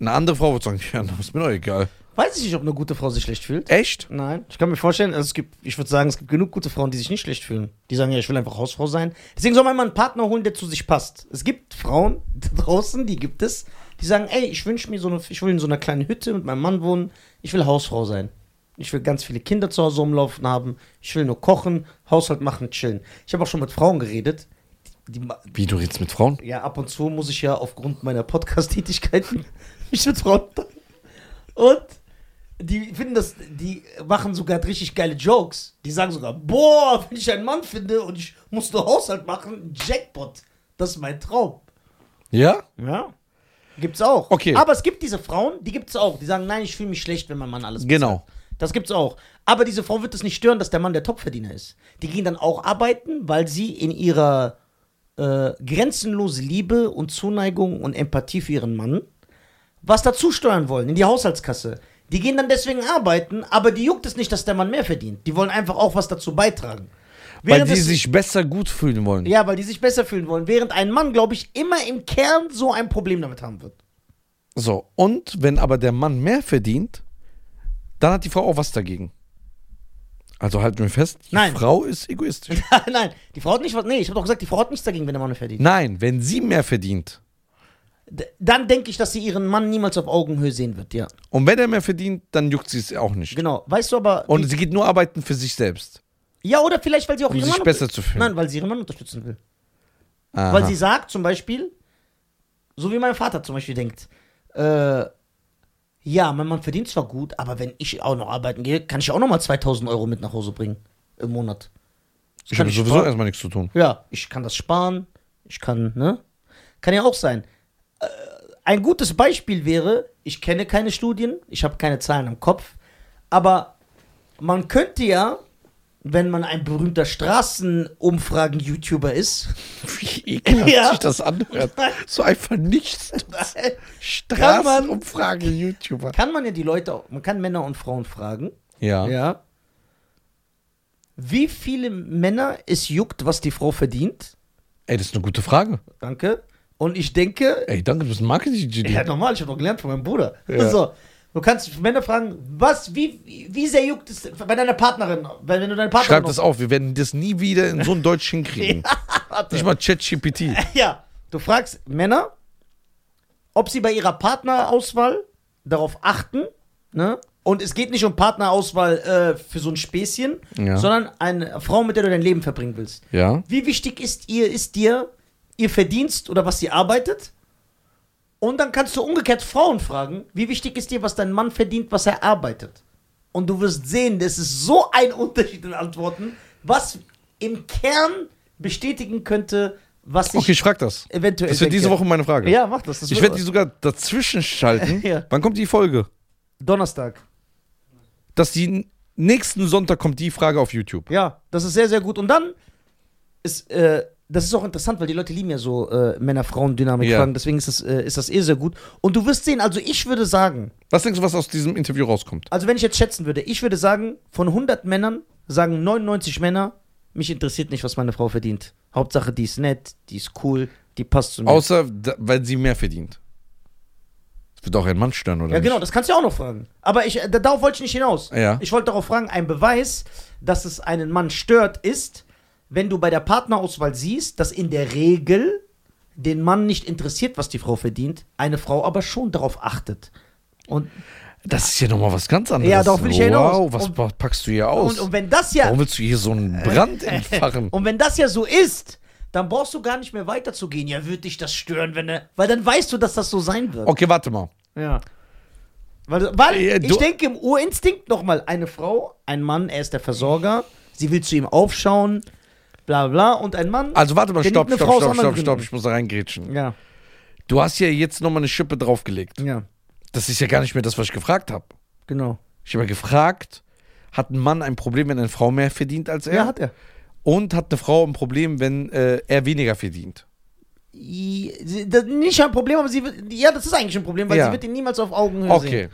Eine andere Frau wird sagen, ja, das ist mir doch egal. Weiß ich nicht, ob eine gute Frau sich schlecht fühlt. Echt? Nein. Ich kann mir vorstellen, also es gibt, ich würde sagen, es gibt genug gute Frauen, die sich nicht schlecht fühlen. Die sagen, ja, ich will einfach Hausfrau sein. Deswegen soll man immer einen Partner holen, der zu sich passt. Es gibt Frauen da draußen, die gibt es, die sagen, ey, ich wünsche mir so eine, ich will in so einer kleinen Hütte mit meinem Mann wohnen. Ich will Hausfrau sein. Ich will ganz viele Kinder zu Hause rumlaufen haben. Ich will nur kochen, Haushalt machen, chillen. Ich habe auch schon mit Frauen geredet. Die, Wie, du redest mit Frauen? ja, ab und zu muss ich ja aufgrund meiner Podcast-Tätigkeiten mich mit Frauen. Und die finden das, die machen sogar richtig geile Jokes. Die sagen sogar, boah, wenn ich einen Mann finde und ich muss nur Haushalt machen, Jackpot. Das ist mein Traum. Ja? Ja. Gibt's auch. Okay. Aber es gibt diese Frauen, die gibt's auch. Die sagen, nein, ich fühle mich schlecht, wenn mein Mann alles Genau. Das gibt's auch. Aber diese Frau wird es nicht stören, dass der Mann der Topverdiener ist. Die gehen dann auch arbeiten, weil sie in ihrer äh, grenzenlose Liebe und Zuneigung und Empathie für ihren Mann was dazu steuern wollen in die Haushaltskasse. Die gehen dann deswegen arbeiten, aber die juckt es nicht, dass der Mann mehr verdient. Die wollen einfach auch was dazu beitragen. Weil Während die es- sich besser gut fühlen wollen. ja, weil die sich besser fühlen wollen. Während ein Mann, glaube ich, immer im Kern so ein Problem damit haben wird. So, und wenn aber der Mann mehr verdient, dann hat die Frau auch was dagegen. Also halten wir fest, die Nein. Frau ist egoistisch. Nein, die Frau hat nicht was. Nee, ich habe doch gesagt, die Frau hat nichts dagegen, wenn der Mann mehr verdient. Nein, wenn sie mehr verdient D- Dann denke ich, dass sie ihren Mann niemals auf Augenhöhe sehen wird, ja. und wenn er mehr verdient, dann juckt sie es auch nicht. Genau. Weißt du aber. Und sie geht nur arbeiten für sich selbst, ja, oder vielleicht, weil sie auch um ihren sich Mann. besser zu fühlen. Nein, weil sie ihren Mann unterstützen will. Aha. Weil sie sagt zum Beispiel, so wie mein Vater zum Beispiel denkt, äh, ja, mein Mann verdient zwar gut, aber wenn ich auch noch arbeiten gehe, kann ich auch noch mal 2000 Euro mit nach Hause bringen im Monat. Das ich habe sowieso sparen. erstmal nichts zu tun. Ja, ich kann das sparen, ich kann, ne? Kann ja auch sein. Äh, ein gutes Beispiel wäre, ich kenne keine Studien, ich habe keine Zahlen im Kopf, aber man könnte ja, wenn man ein berühmter Straßenumfragen-YouTuber ist, Wie ekelhaft Ja. sich das anhört. So einfach nichts. kann Straßenumfrage, YouTuber. kann man ja die Leute, man kann Männer und Frauen fragen, Ja. ja, wie viele Männer es juckt, was die Frau verdient. Ey, das ist eine gute Frage. Danke. Und ich denke, Ey, danke, du bist ein Marketing-Genie. Ja, normal, ich habe doch gelernt von meinem Bruder. Ja. So, du kannst Männer fragen, was, wie, wie sehr juckt es bei deiner Partnerin, wenn du deine Partnerin. Schreib das auf, wir werden das nie wieder in so ein Deutsch hinkriegen. Warte. Nicht mal ChatGPT. Ja, du fragst Männer, ob sie bei ihrer Partnerauswahl darauf achten, ne? Und es geht nicht um Partnerauswahl äh, für so ein Späßchen, Ja. sondern eine Frau, mit der du dein Leben verbringen willst. Ja. Wie wichtig ist ihr, ist dir ihr Verdienst oder was sie arbeitet? Und dann kannst du umgekehrt Frauen fragen, wie wichtig ist dir, was dein Mann verdient, was er arbeitet? Und du wirst sehen, das ist so ein Unterschied in Antworten, was im Kern bestätigen könnte, was ich Okay, ich frag das. eventuell Das wird diese. Woche meine Frage. Ja, mach das. das Ich werde die sogar dazwischen schalten. Ja. Wann kommt die Folge? Donnerstag. Dass die nächsten Sonntag kommt die Frage auf YouTube. Ja, das ist sehr, sehr gut. Und dann ist, äh, das ist auch interessant, weil die Leute lieben ja so äh, Männer-Frauen-Dynamik Ja. fragen, deswegen ist das, äh, ist das eh sehr gut. Und du wirst sehen, also ich würde sagen, Was denkst du, was aus diesem Interview rauskommt? also wenn ich jetzt schätzen würde, ich würde sagen, von 100 Männern sagen 99 Männer, mich interessiert nicht, was meine Frau verdient. Hauptsache, die ist nett, die ist cool, die passt zu mir. Außer, weil sie mehr verdient. Das wird auch ein Mann stören, oder ja, genau, nicht? das kannst du ja auch noch fragen. Aber ich, äh, darauf wollte ich nicht hinaus. Ja. Ich wollte darauf fragen, ein Beweis, dass es einen Mann stört, ist, wenn du bei der Partnerauswahl siehst, dass in der Regel den Mann nicht interessiert, was die Frau verdient, eine Frau aber schon darauf achtet. Und, Das ist ja nochmal was ganz anderes. Ja, darauf will ich ja hinaus. Wow, was Und- pa- packst du hier aus? und, und wenn das ja Warum willst du hier so einen Brand entfachen? und wenn das ja so ist, dann brauchst du gar nicht mehr weiterzugehen. Ja, würde dich das stören, wenn er, weil dann weißt du, dass das so sein wird. Okay, warte mal. Ja. Weil, weil Ja, ich denke im Urinstinkt nochmal, eine Frau, ein Mann, er ist der Versorger, sie will zu ihm aufschauen, bla bla, und ein Mann. Also warte mal, stopp, stopp, Frau stopp, stopp, stopp, ich muss da reingrätschen. ja, Du hast ja jetzt nochmal eine Schippe draufgelegt. ja, Das ist ja gar nicht mehr das, was ich gefragt habe. genau. Ich habe gefragt, hat ein Mann ein Problem, wenn eine Frau mehr verdient als er? Ja, hat er. Und hat eine Frau ein Problem, wenn äh, er weniger verdient? I- sie- das- Nicht ein Problem, aber sie wird, ja, das ist eigentlich ein Problem, weil Ja. sie wird ihn niemals auf Augenhöhe sehen. Okay.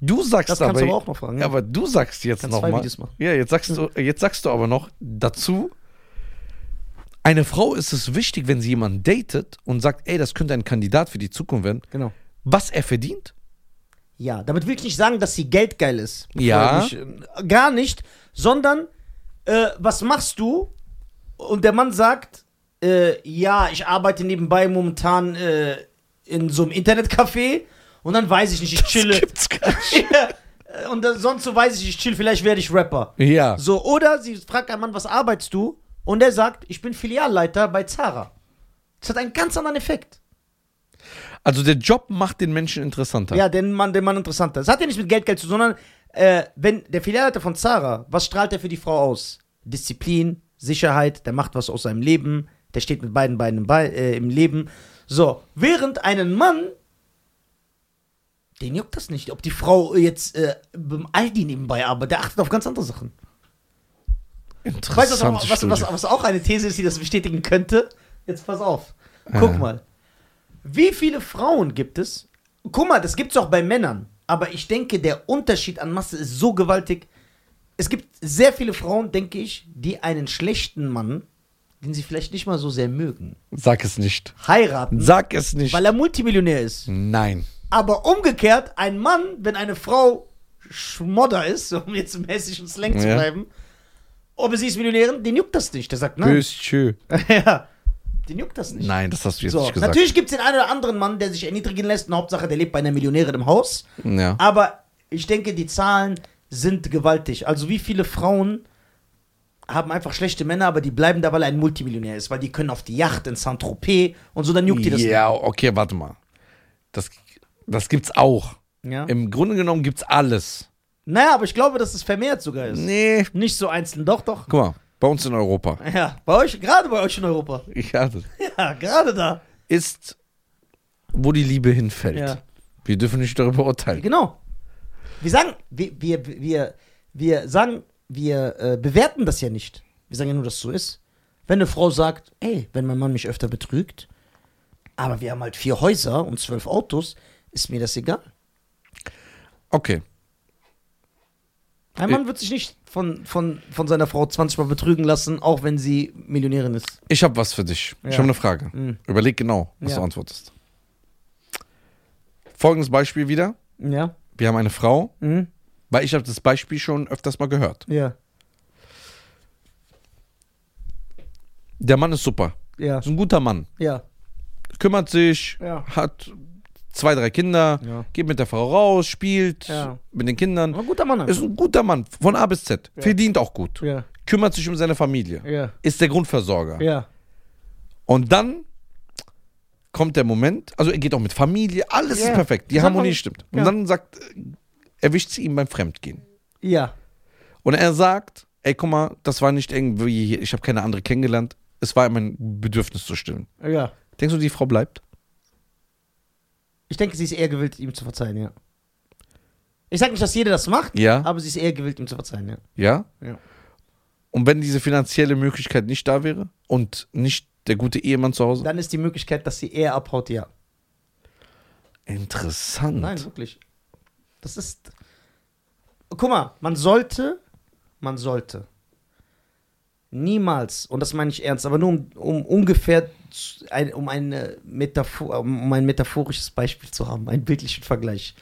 Du sagst Das kannst aber, du aber auch noch fragen. Ja, aber du sagst jetzt Kannst noch zwei mal. Videos machen. Ja, jetzt sagst du, jetzt sagst du aber noch dazu. Eine Frau ist es wichtig, wenn sie jemanden datet und sagt, ey, das könnte ein Kandidat für die Zukunft werden, Genau. was er verdient. Ja, damit will ich nicht sagen, dass sie geldgeil ist. Ja. Ich, äh, gar nicht, sondern äh, was machst du? Und der Mann sagt, äh, ja, ich arbeite nebenbei momentan äh, in so einem Internetcafé und dann weiß ich nicht, ich chille. Gibt's gar nicht. Ja, und dann, sonst so weiß ich, ich chill, vielleicht werde ich Rapper. Ja. So, oder sie fragt einen Mann, was arbeitest du? Und der sagt, ich bin Filialleiter bei Zara. Das hat einen ganz anderen Effekt. Also der Job macht den Menschen interessanter. Ja, den Mann, den Mann interessanter. Das hat ja nicht mit Geld, Geld zu tun, sondern äh, wenn der Filialleiter von Zara, was strahlt er für die Frau aus? Disziplin, Sicherheit, der macht was aus seinem Leben, der steht mit beiden Beinen im, Be äh, im Leben. So, während einen Mann, den juckt das nicht, ob die Frau jetzt äh, beim Aldi nebenbei arbeitet, der achtet auf ganz andere Sachen. Interessant. Weißt du, was, was, was, was auch eine These ist, die das bestätigen könnte? Jetzt pass auf. Guck Ja. mal. Wie viele Frauen gibt es? Guck mal, das gibt es auch bei Männern. Aber ich denke, der Unterschied an Masse ist so gewaltig. Es gibt sehr viele Frauen, denke ich, die einen schlechten Mann, den sie vielleicht nicht mal so sehr mögen, Sag es nicht. heiraten, Sag es nicht. weil er Multimillionär ist. Nein. Aber umgekehrt, ein Mann, wenn eine Frau Schmodder ist, um jetzt im hessischen Slang zu Ja. bleiben, ob sie ist Millionärin, den juckt das nicht. Der sagt, nein. Bös, tschö. ja, den juckt das nicht. Nein, das hast du jetzt So, nicht gesagt. natürlich gibt es den einen oder anderen Mann, der sich erniedrigen lässt. Und Hauptsache, der lebt bei einer Millionärin im Haus. Ja. Aber ich denke, die Zahlen sind gewaltig. Also wie viele Frauen haben einfach schlechte Männer, aber die bleiben da, weil er ein Multimillionär ist. Weil die können auf die Yacht in Saint-Tropez und so, dann juckt die das Ja, okay, warte mal. Das, das gibt's auch. nicht. Ja. Im Grunde genommen gibt's alles. Naja, aber ich glaube, dass es vermehrt sogar ist. Nee. Nicht so einzeln, doch, doch. Guck mal, bei uns in Europa. Ja, bei euch, gerade bei euch in Europa. Ja, das Ja, gerade da. ist, wo die Liebe hinfällt. Ja. Wir dürfen nicht darüber urteilen. Genau. Wir sagen, wir, wir, wir, wir sagen, wir äh, bewerten das ja nicht. Wir sagen ja nur, dass es so ist. Wenn eine Frau sagt, ey, wenn mein Mann mich öfter betrügt, aber wir haben halt vier Häuser und zwölf Autos, ist mir das egal. Okay. Ein Mann wird sich nicht von, von, von seiner Frau 20 Mal betrügen lassen, auch wenn sie Millionärin ist. Ich habe was für dich. Ich Ja. habe eine Frage. Mhm. Überleg genau, was Ja. du antwortest. Folgendes Beispiel wieder. Ja. Wir haben eine Frau, Mhm. weil ich habe das Beispiel schon öfters mal gehört. Ja. Der Mann ist super. Ja. Ist ein guter Mann. Ja. Kümmert sich, Ja. hat zwei, drei Kinder, Ja. geht mit der Frau raus, spielt Ja. mit den Kindern. Ein guter Mann. Ist ein guter Mann, von A bis Z. Ja. Verdient auch gut. Kümmert sich um seine Familie. Ist der Grundversorger. Und dann kommt der Moment, also er geht auch mit Familie, alles ist perfekt, die Harmonie stimmt. Und dann sagt, erwischt sie ihn beim Fremdgehen. Ja. Und er sagt, ey, guck mal, das war nicht irgendwie, ich habe keine andere kennengelernt, es war mein Bedürfnis zu stillen. Ja. Denkst du, die Frau bleibt? Ich denke, sie ist eher gewillt, ihm zu verzeihen, ja. Ich sage nicht, dass jeder das macht, Ja. aber sie ist eher gewillt, ihm zu verzeihen, ja. Ja? Ja. Und wenn diese finanzielle Möglichkeit nicht da wäre und nicht der gute Ehemann zu Hause? Dann ist die Möglichkeit, dass sie eher abhaut, ja. Interessant. Nein, wirklich. Das ist. Guck mal, man sollte, man sollte niemals, und das meine ich ernst, aber nur um, um ungefähr, ein, um, eine Metaphor, um ein metaphorisches Beispiel zu haben, einen bildlichen Vergleich.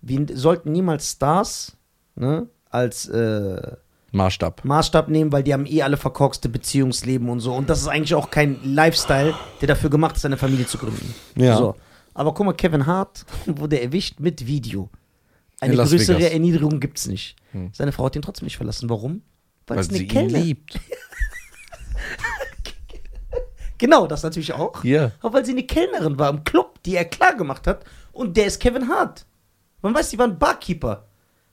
Wir sollten niemals Stars ne, als äh, Maßstab. Maßstab nehmen, weil die haben eh alle verkorkste Beziehungsleben und so. Und das ist eigentlich auch kein Lifestyle, der dafür gemacht ist, eine Familie zu gründen. Ja. So. Aber guck mal, Kevin Hart wurde erwischt mit Video. Eine größere Vegas. Erniedrigung gibt's nicht. Hm. Seine Frau hat ihn trotzdem nicht verlassen. Warum? Weil, es eine sie ihn Kellner. liebt. Genau, das natürlich auch. Ja. Aber weil sie eine Kellnerin war im Club, die er klar gemacht hat. Und der ist Kevin Hart. Man weiß, die war ein Barkeeper.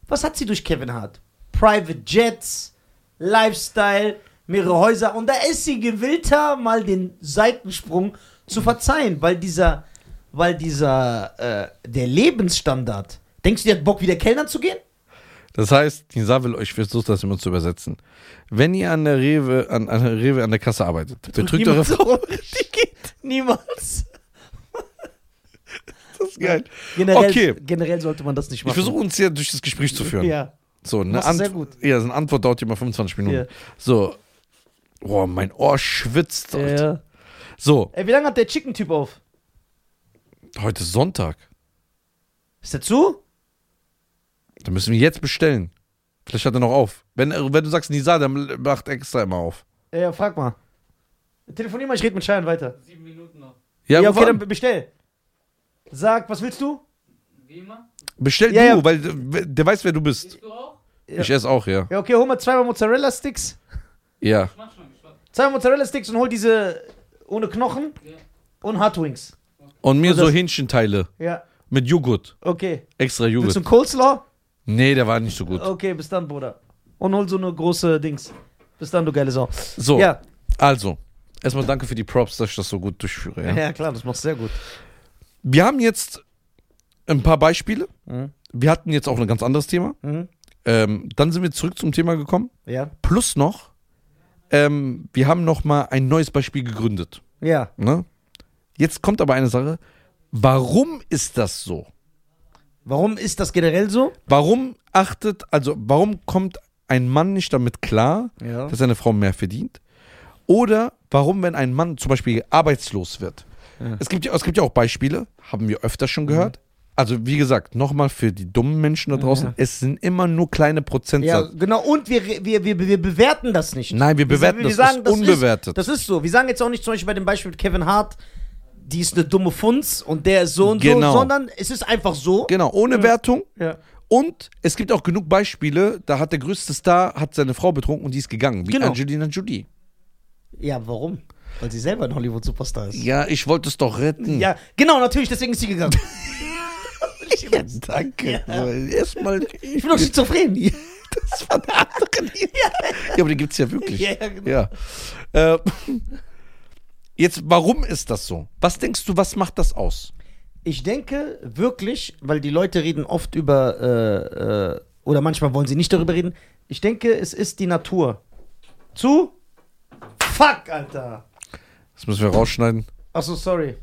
Was hat sie durch Kevin Hart? Private Jets, Lifestyle, mehrere Häuser. Und da ist sie gewillter, mal den Seitensprung zu verzeihen, weil dieser, weil dieser, äh, der Lebensstandard. Denkst du, die hat Bock, wieder Kellner zu gehen? Das heißt, Nisa will euch versucht das immer zu übersetzen. Wenn ihr an der Rewe, an, an der Rewe an der Kasse arbeitet, betrügt eure. Frau. Die geht niemals. Das ist geil. Generell, Okay. generell sollte man das nicht Ich machen. versuche uns hier durch das Gespräch zu führen. Ja. So, eine du sehr Antwort. gut. Ja, so eine Antwort dauert immer 25 Minuten. Ja. So. Boah, mein Ohr schwitzt. Alter. Ja. So, Ey, wie lange hat der Chicken-Typ auf? heute ist Sonntag. Ist der zu? Dann müssen wir jetzt bestellen. Vielleicht hat er noch auf. Wenn, wenn du sagst Nisa, dann macht extra immer auf. Ja, frag mal. Telefonier mal, ich rede mit Cheyenne weiter. Sieben Minuten noch. Ja, Ja, okay, an. dann bestell. Sag, was willst du? Wie immer? bestell Ja, du, ja. weil der der weiß, wer du bist. Du auch? Ja. Ich esse auch, ja. Ja, okay, hol mal zweimal Mozzarella-Sticks. Ja. Zweimal Mozzarella-Sticks und hol diese ohne Knochen Ja. und Hot Wings. Und mir Und so Hähnchenteile Ja, mit Joghurt. okay. Extra Willst du Joghurt. einen Coleslaw? Nee, der war nicht so gut. Okay, bis dann, Bruder. Und hol so eine große Dings. Bis dann, du geile Sau. So, Ja. also. Erstmal danke für die Props, dass ich das so gut durchführe. Ja. Ja. klar, das machst du sehr gut. Wir haben jetzt ein paar Beispiele. Mhm. Wir hatten jetzt auch ein ganz anderes Thema. Mhm. Ähm, dann sind wir zurück zum Thema gekommen. Ja. Plus noch, ähm, wir haben noch mal ein neues Beispiel gegründet. Ja. Ne? Jetzt kommt aber eine Sache. Warum ist das so? Warum ist das generell so? Warum achtet, also warum kommt ein Mann nicht damit klar, Ja. dass seine Frau mehr verdient? Oder warum, wenn ein Mann zum Beispiel arbeitslos wird? Ja. Es, gibt ja, es gibt ja auch Beispiele, haben wir öfter schon gehört. Also wie gesagt, nochmal für die dummen Menschen da draußen, Ja. es sind immer nur kleine Ja, Prozentsätze. genau. Und wir, wir, wir, wir bewerten das nicht. Nein, wir bewerten wir das, sagen, das ist unbewertet. Das ist so. Wir sagen jetzt auch nicht zum Beispiel bei dem Beispiel mit Kevin Hart, die ist eine dumme Funz und der ist so und Genau. so, sondern es ist einfach so. genau, ohne Wertung. Ja. Und es gibt auch genug Beispiele, da hat der größte Star hat seine Frau betrunken und die ist gegangen, wie Genau. Angelina Jolie. ja, warum? Weil sie selber ein Hollywood-Superstar ist. Ja, ich wollte es doch retten. Ja, genau, natürlich, deswegen ist sie gegangen. Ja, danke. Ja. Erstmal. Ich bin doch schizophren. Ja, das war eine andere Linie. Ja, aber die gibt es ja wirklich. Ja, ja, genau. Ja. Äh, jetzt, warum ist das so? Was denkst du, was macht das aus? Ich denke wirklich, weil die Leute reden oft über, äh, äh, oder manchmal wollen sie nicht darüber reden. Ich denke, es ist die Natur. Zu? Fuck, Alter. Das müssen wir rausschneiden. Achso, sorry.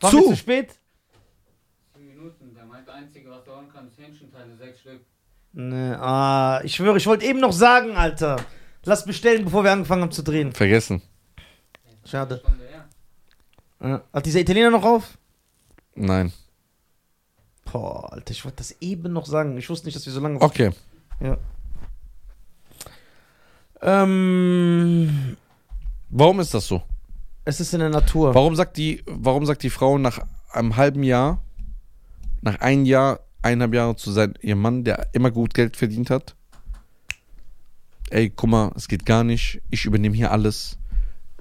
War Zu. zu spät? Minuten. Der meint, einzige, was du hören kannst, Hähnchenteile, sechs Stück. Ne, ah, ich schwöre, ich wollte eben noch sagen, Alter. Lass bestellen, bevor wir angefangen haben zu drehen. Vergessen. Schade. Ja. Hat dieser Italiener noch auf? Nein. Boah, Alter, ich wollte das eben noch sagen. Ich wusste nicht, dass wir so lange. Okay. Ja. Ähm, Warum ist das so? es ist in der Natur. Warum sagt die, warum sagt die Frau nach einem halben Jahr, nach einem Jahr, eineinhalb Jahre zu sein, ihrem Mann, der immer gut Geld verdient hat, ey, guck mal, es geht gar nicht, ich übernehme hier alles.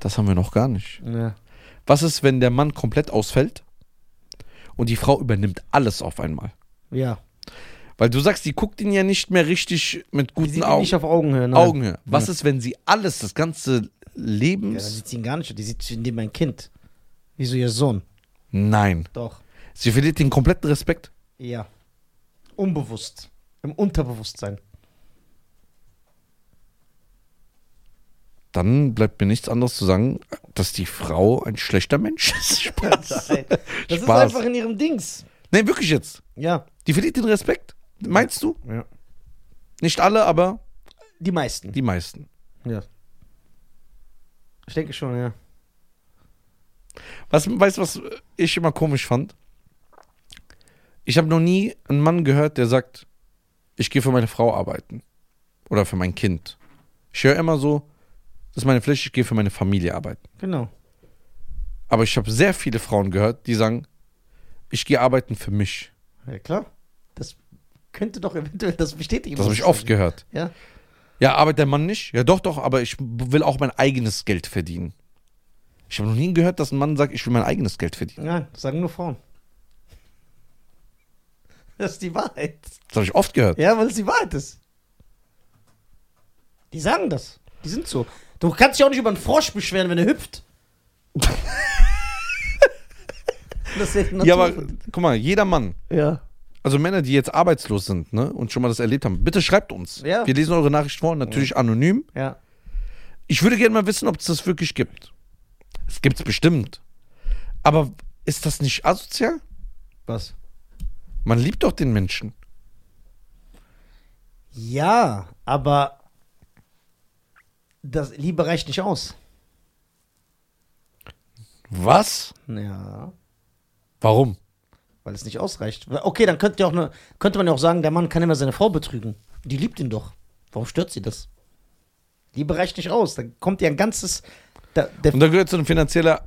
Das haben wir noch gar nicht. Ja. Was ist, wenn der Mann komplett ausfällt und die Frau übernimmt alles auf einmal? ja. Weil du sagst, die guckt ihn ja nicht mehr richtig mit Die guten ihn Augen. nicht auf Augenhöhe. Nein. Augenhöhe. Was Ja. ist, wenn sie alles, das ganze Ja, dann sieht sie ihn gar nicht. Die sieht in dem ein Kind. Wie so ihr Sohn. Nein. Doch. Sie verliert den kompletten Respekt. Ja. Unbewusst. Im Unterbewusstsein. Dann bleibt mir nichts anderes zu sagen, dass die Frau ein schlechter Mensch ist. Spaß. Nein. Das ist Spaß. einfach in ihrem Dings. Nein, wirklich jetzt. Ja. Die verliert den Respekt. Meinst du? ja. Nicht alle, aber Die meisten. die meisten. Ja. Ich denke schon, ja. Was, weißt du, was ich immer komisch fand? Ich habe noch nie einen Mann gehört, der sagt, ich gehe für meine Frau arbeiten. Oder für mein Kind. Ich höre immer so, das ist meine Pflicht, ich gehe für meine Familie arbeiten. Genau. Aber ich habe sehr viele Frauen gehört, die sagen, ich gehe arbeiten für mich. Ja, klar. Das könnte doch eventuell das bestätigen. Das habe ich oft gehört. Ja. Ja, arbeitet der Mann nicht? Ja, doch, doch, aber ich will auch mein eigenes Geld verdienen. Ich habe noch nie gehört, dass ein Mann sagt, ich will mein eigenes Geld verdienen. Nein, das sagen nur Frauen. Das ist die Wahrheit. Das habe ich oft gehört. Ja, weil es die Wahrheit ist. Die sagen das. Die sind so. Du kannst dich auch nicht über einen Frosch beschweren, wenn er hüpft. das ist ja, Ja, aber guck mal, jeder Mann, Ja. also Männer, die jetzt arbeitslos sind ne, und schon mal das erlebt haben, bitte schreibt uns. Ja. Wir lesen eure Nachricht vor, natürlich anonym. Ja. Ich würde gerne mal wissen, ob es das wirklich gibt. Es gibt es bestimmt. Aber ist das nicht asozial? Was? Man liebt doch den Menschen. Ja, aber das Liebe reicht nicht aus. Was? Ja. Warum? weil es nicht ausreicht. Okay, dann könnte, ja auch eine, könnte man ja auch sagen, der Mann kann immer seine Frau betrügen. Die liebt ihn doch. Warum stört sie das? Liebe reicht nicht aus. Da kommt ja ein ganzes. Da, der, Und da gehört so ein finanzieller.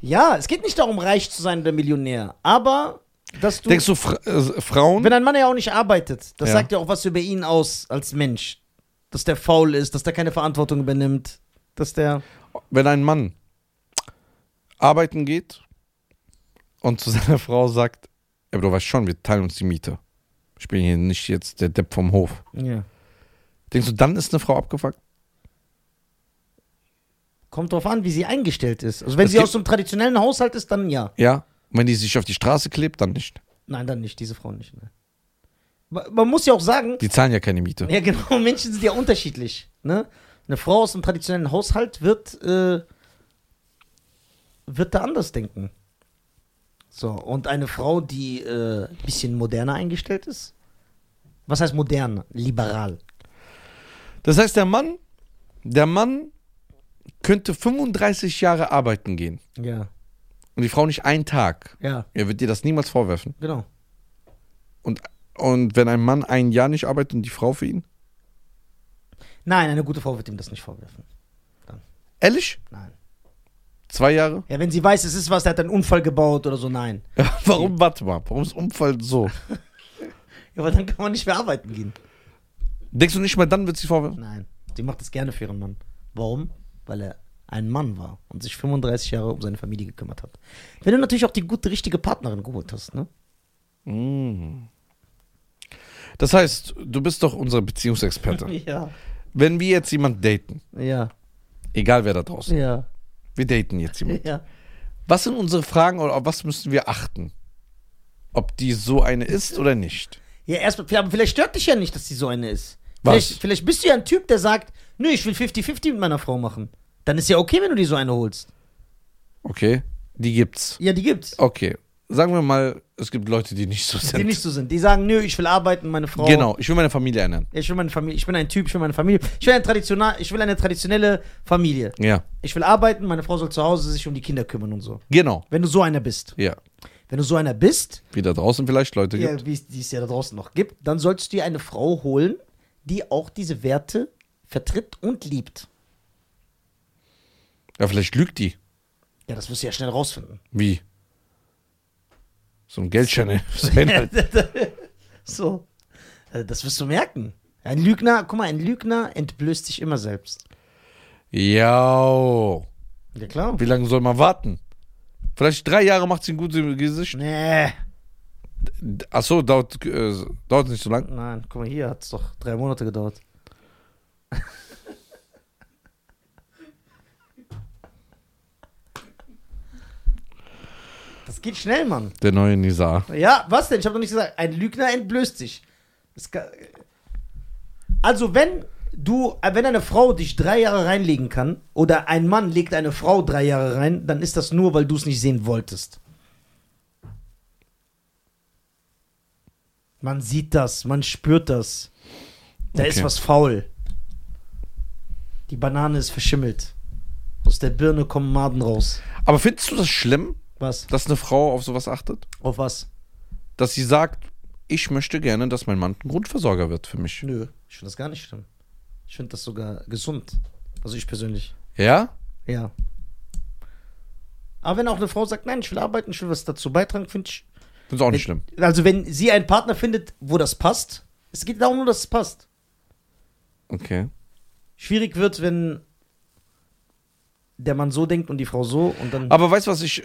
ja, es geht nicht darum, reich zu sein oder Millionär. Aber, dass du. Denkst du, Fra äh, Frauen. wenn ein Mann ja auch nicht arbeitet, das Ja. sagt ja auch was über ihn aus als Mensch. Dass der faul ist, dass der keine Verantwortung übernimmt. Dass der. wenn ein Mann arbeiten geht und zu seiner Frau sagt, aber du weißt schon, wir teilen uns die Miete. Ich bin hier nicht jetzt der Depp vom Hof. Ja. Denkst du, dann ist eine Frau abgefuckt? Kommt drauf an, wie sie eingestellt ist. Also, wenn Es sie aus so einem traditionellen Haushalt ist, dann ja. Ja. Und wenn die sich auf die Straße klebt, dann nicht. Nein, dann nicht, diese Frau nicht. Ne. Ma- Man muss ja auch sagen, Die zahlen ja keine Miete. ja genau, Menschen sind ja unterschiedlich. Ne? Eine Frau aus einem traditionellen Haushalt wird, äh, wird da anders denken. So, und eine Frau, die äh, ein bisschen moderner eingestellt ist. Was heißt modern? Liberal. Das heißt, der Mann, der Mann könnte 35 Jahre arbeiten gehen Ja. und die Frau nicht einen Tag. Ja, Er wird dir das niemals vorwerfen. genau. Und, und wenn ein Mann ein Jahr nicht arbeitet und die Frau für ihn? Nein, eine gute Frau wird ihm das nicht vorwerfen. Ehrlich? Nein. Zwei Jahre? Ja, wenn sie weiß, es ist was, der hat einen Unfall gebaut oder so, nein. Warum, warte mal, warum ist Unfall so? Ja, aber dann kann man nicht mehr arbeiten gehen. Denkst du nicht mal dann wird sie vorwerfen? Nein, die macht das gerne für ihren Mann. Warum? Weil er ein Mann war und sich 35 Jahre um seine Familie gekümmert hat. Wenn du natürlich auch die gute, richtige Partnerin geholt hast, ne? Mm. Das heißt, du bist doch unser Beziehungsexperte. Ja. Wenn wir jetzt jemanden daten, Ja. egal wer da draußen, Ja. wir daten jetzt jemanden. Ja. Was sind unsere Fragen oder auf was müssen wir achten? Ob die so eine ist oder nicht? Ja, erstmal, aber vielleicht stört dich ja nicht, dass die so eine ist. Was? Vielleicht, vielleicht bist du ja ein Typ, der sagt, nö, ich will 50-50 mit meiner Frau machen. Dann ist ja okay, wenn du die so eine holst. Okay, die gibt's. Ja, die gibt's. Okay, sagen wir mal, es gibt Leute, die nicht so sind. Die nicht so sind. Die sagen, nö, ich will arbeiten, meine Frau. Genau, ich will meine Familie ernähren. Ich will meine Familie, ich bin ein Typ, ich will meine Familie. Ich will, ein traditional, ich will eine traditionelle Familie. Ja, Ich will arbeiten, meine Frau soll zu Hause sich um die Kinder kümmern und so. genau. Wenn du so einer bist. Ja, Wenn du so einer bist, wie da draußen vielleicht Leute gibt. ja, wie es die es ja da draußen noch gibt, dann solltest du dir eine Frau holen, die auch diese Werte vertritt und liebt. Ja, vielleicht lügt die. Ja, das wirst du ja schnell rausfinden. Wie? So ein Geldschein. Sein halt. so. Äh, Das wirst du merken. Ein Lügner, guck mal, ein Lügner entblößt sich immer selbst. Ja. Ja, klar. Wie lange soll man warten? Vielleicht drei Jahre macht sie ein gutes Gesicht. Nee. Achso, dauert, äh, dauert nicht so lang. Nein, guck mal, hier hat es doch drei Monate gedauert. Das geht schnell, Mann. Der neue Nizar. Ja, was denn? Ich habe doch nicht gesagt, ein Lügner entblößt sich. Kann, also, wenn du, äh, wenn eine Frau dich drei Jahre reinlegen kann, oder ein Mann legt eine Frau drei Jahre rein, dann ist das nur, weil du es nicht sehen wolltest. Man sieht das, man spürt das. Da ist Okay. was faul. Die Banane ist verschimmelt. Aus der Birne kommen Maden raus. Aber findest du das schlimm, Was? dass eine Frau auf sowas achtet? Auf was? Dass sie sagt, ich möchte gerne, dass mein Mann ein Grundversorger wird für mich. Nö, ich finde das gar nicht schlimm. Ich finde das sogar gesund. Also ich persönlich. Ja? Ja. Aber wenn auch eine Frau sagt, nein, ich will arbeiten, ich will was dazu beitragen, finde ich. Find's auch nicht schlimm. Also wenn sie einen Partner findet, wo das passt, es geht darum nur, dass es passt. Okay. Schwierig wird, wenn der Mann so denkt und die Frau so und dann. Aber weißt du, was ich,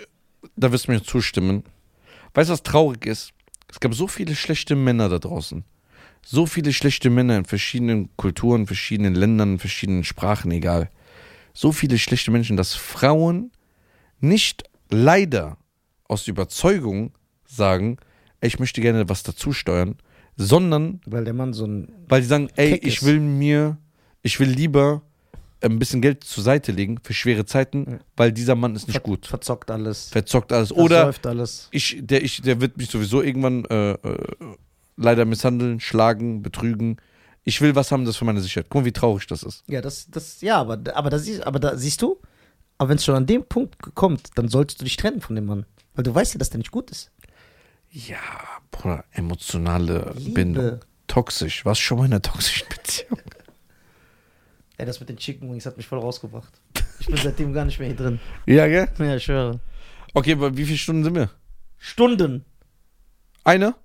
da wirst du mir zustimmen. Weißt du, was traurig ist? Es gab so viele schlechte Männer da draußen. So viele schlechte Männer in verschiedenen Kulturen, verschiedenen Ländern, verschiedenen Sprachen, egal. So viele schlechte Menschen, dass Frauen nicht leider aus Überzeugung sagen, ey, ich möchte gerne was dazu steuern, sondern weil der Mann so ein. weil sie sagen, ey, Keck ich ist. will mir, ich will lieber ein bisschen Geld zur Seite legen für schwere Zeiten, Ja. weil dieser Mann ist nicht ver gut. Verzockt alles. Verzockt alles. Oder alles. ich, der, ich, der wird mich sowieso irgendwann äh, äh, leider misshandeln, schlagen, betrügen. Ich will was haben, das für meine Sicherheit. Guck mal, wie traurig das ist. Ja, das, das, ja, aber, aber, da, siehst, aber da siehst du, aber wenn es schon an dem Punkt kommt, dann solltest du dich trennen von dem Mann. Weil du weißt ja, dass der nicht gut ist. Ja, Bruder, emotionale Liebe. Bindung. Toxisch. Warst du schon mal in einer toxischen Beziehung? Ey, das mit den Chicken Wings hat mich voll rausgebracht. Ich bin seitdem gar nicht mehr hier drin. Ja, gell? Ja, ich schwöre. Okay, aber wie viele Stunden sind wir? Stunden. Eine?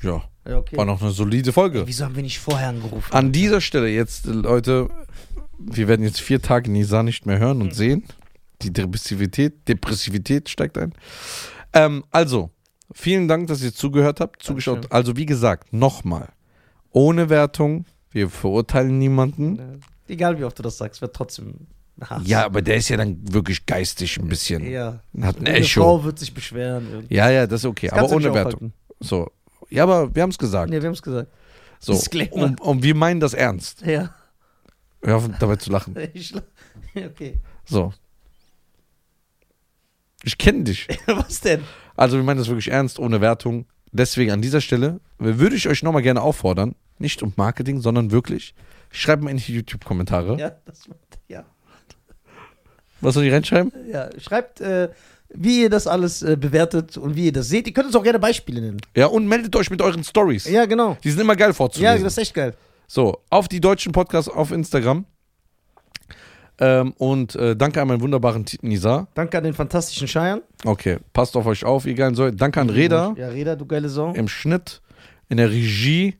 Ja, Ja, okay. war noch eine solide Folge. Ey, wieso haben wir nicht vorher angerufen? An dieser Stelle jetzt, äh, Leute, wir werden jetzt vier Tage Nisa nicht mehr hören und sehen. Die Depressivität, Depressivität steigt ein. Ähm, also, vielen Dank, dass ihr zugehört habt, zugeschaut. Also, wie gesagt, nochmal, ohne Wertung, wir verurteilen niemanden. Ja. Egal wie oft du das sagst, wird trotzdem Hass. Ja, aber der ist ja dann wirklich geistig ein bisschen. Ja. Hat ein Eine Echo. Frau wird sich beschweren. irgendwie. Ja, ja, das ist okay, Das aber ohne Wertung. So. Ja, aber wir haben es gesagt. Nee, wir haben es gesagt. So. Und, und wir meinen das ernst. Ja. Hör auf dabei zu lachen. Ich, okay. So. Ich kenne dich. Was denn? Also wir meinen das wirklich ernst, ohne Wertung. Deswegen an dieser Stelle würde ich euch nochmal gerne auffordern, nicht um Marketing, sondern wirklich, schreibt mal in die YouTube-Kommentare. Ja, das, ja. Was soll ich reinschreiben? ja. Schreibt, äh, wie ihr das alles äh, bewertet und wie ihr das seht. Ihr könnt uns auch gerne Beispiele nennen. Ja, und meldet euch mit euren Stories. Ja, genau. Die sind immer geil Ja, vorzulesen. das ist echt geil. so, auf die deutschen Podcasts auf Instagram. Ähm, und äh, danke an meinen wunderbaren T- Nisa. Danke an den fantastischen Scheiern. Okay, passt auf euch auf, ihr geilen Säue. Danke an Reda Ja, Reda, du geile Sau. im Schnitt, in der Regie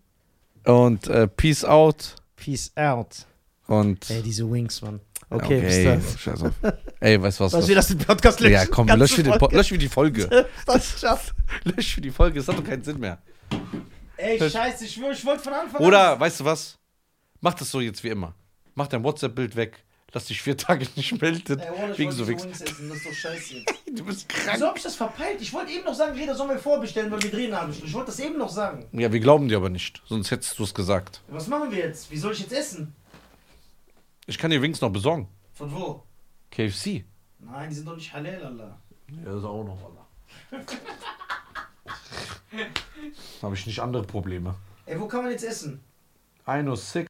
und äh, Peace out. Peace out. Und Ey, diese Wings, Mann. Okay, bis dann. Scheiß auf. Ey, weißt du was? Was wir das den Podcast löschen? ja, komm, lösch die, Folge. lösch für die Folge. Das schafft. lösch für die Folge, das hat doch keinen Sinn mehr. Ey, scheiße, ich ich wollte von Anfang Oder, weißt du was? Mach das so jetzt wie immer. Mach dein WhatsApp-Bild weg. Lass dich vier Tage nicht melden. Ey, ich wegen so Wichs. Wings essen, das ist doch scheiße jetzt. Du bist krank. Wieso hab ich das verpeilt? Ich wollte eben noch sagen, Reda, sollen wir vorbestellen, weil wir drehen haben. Ich wollte das eben noch sagen. Ja, wir glauben dir aber nicht. Sonst hättest du es gesagt. Was machen wir jetzt? Wie soll ich jetzt essen? Ich kann dir Wings noch besorgen. Von wo? KFC. Nein, die sind doch nicht halal, Allah. Ja, das ist auch noch, Alter. Habe ich nicht andere Probleme. Ey, wo kann man jetzt essen? I know sick.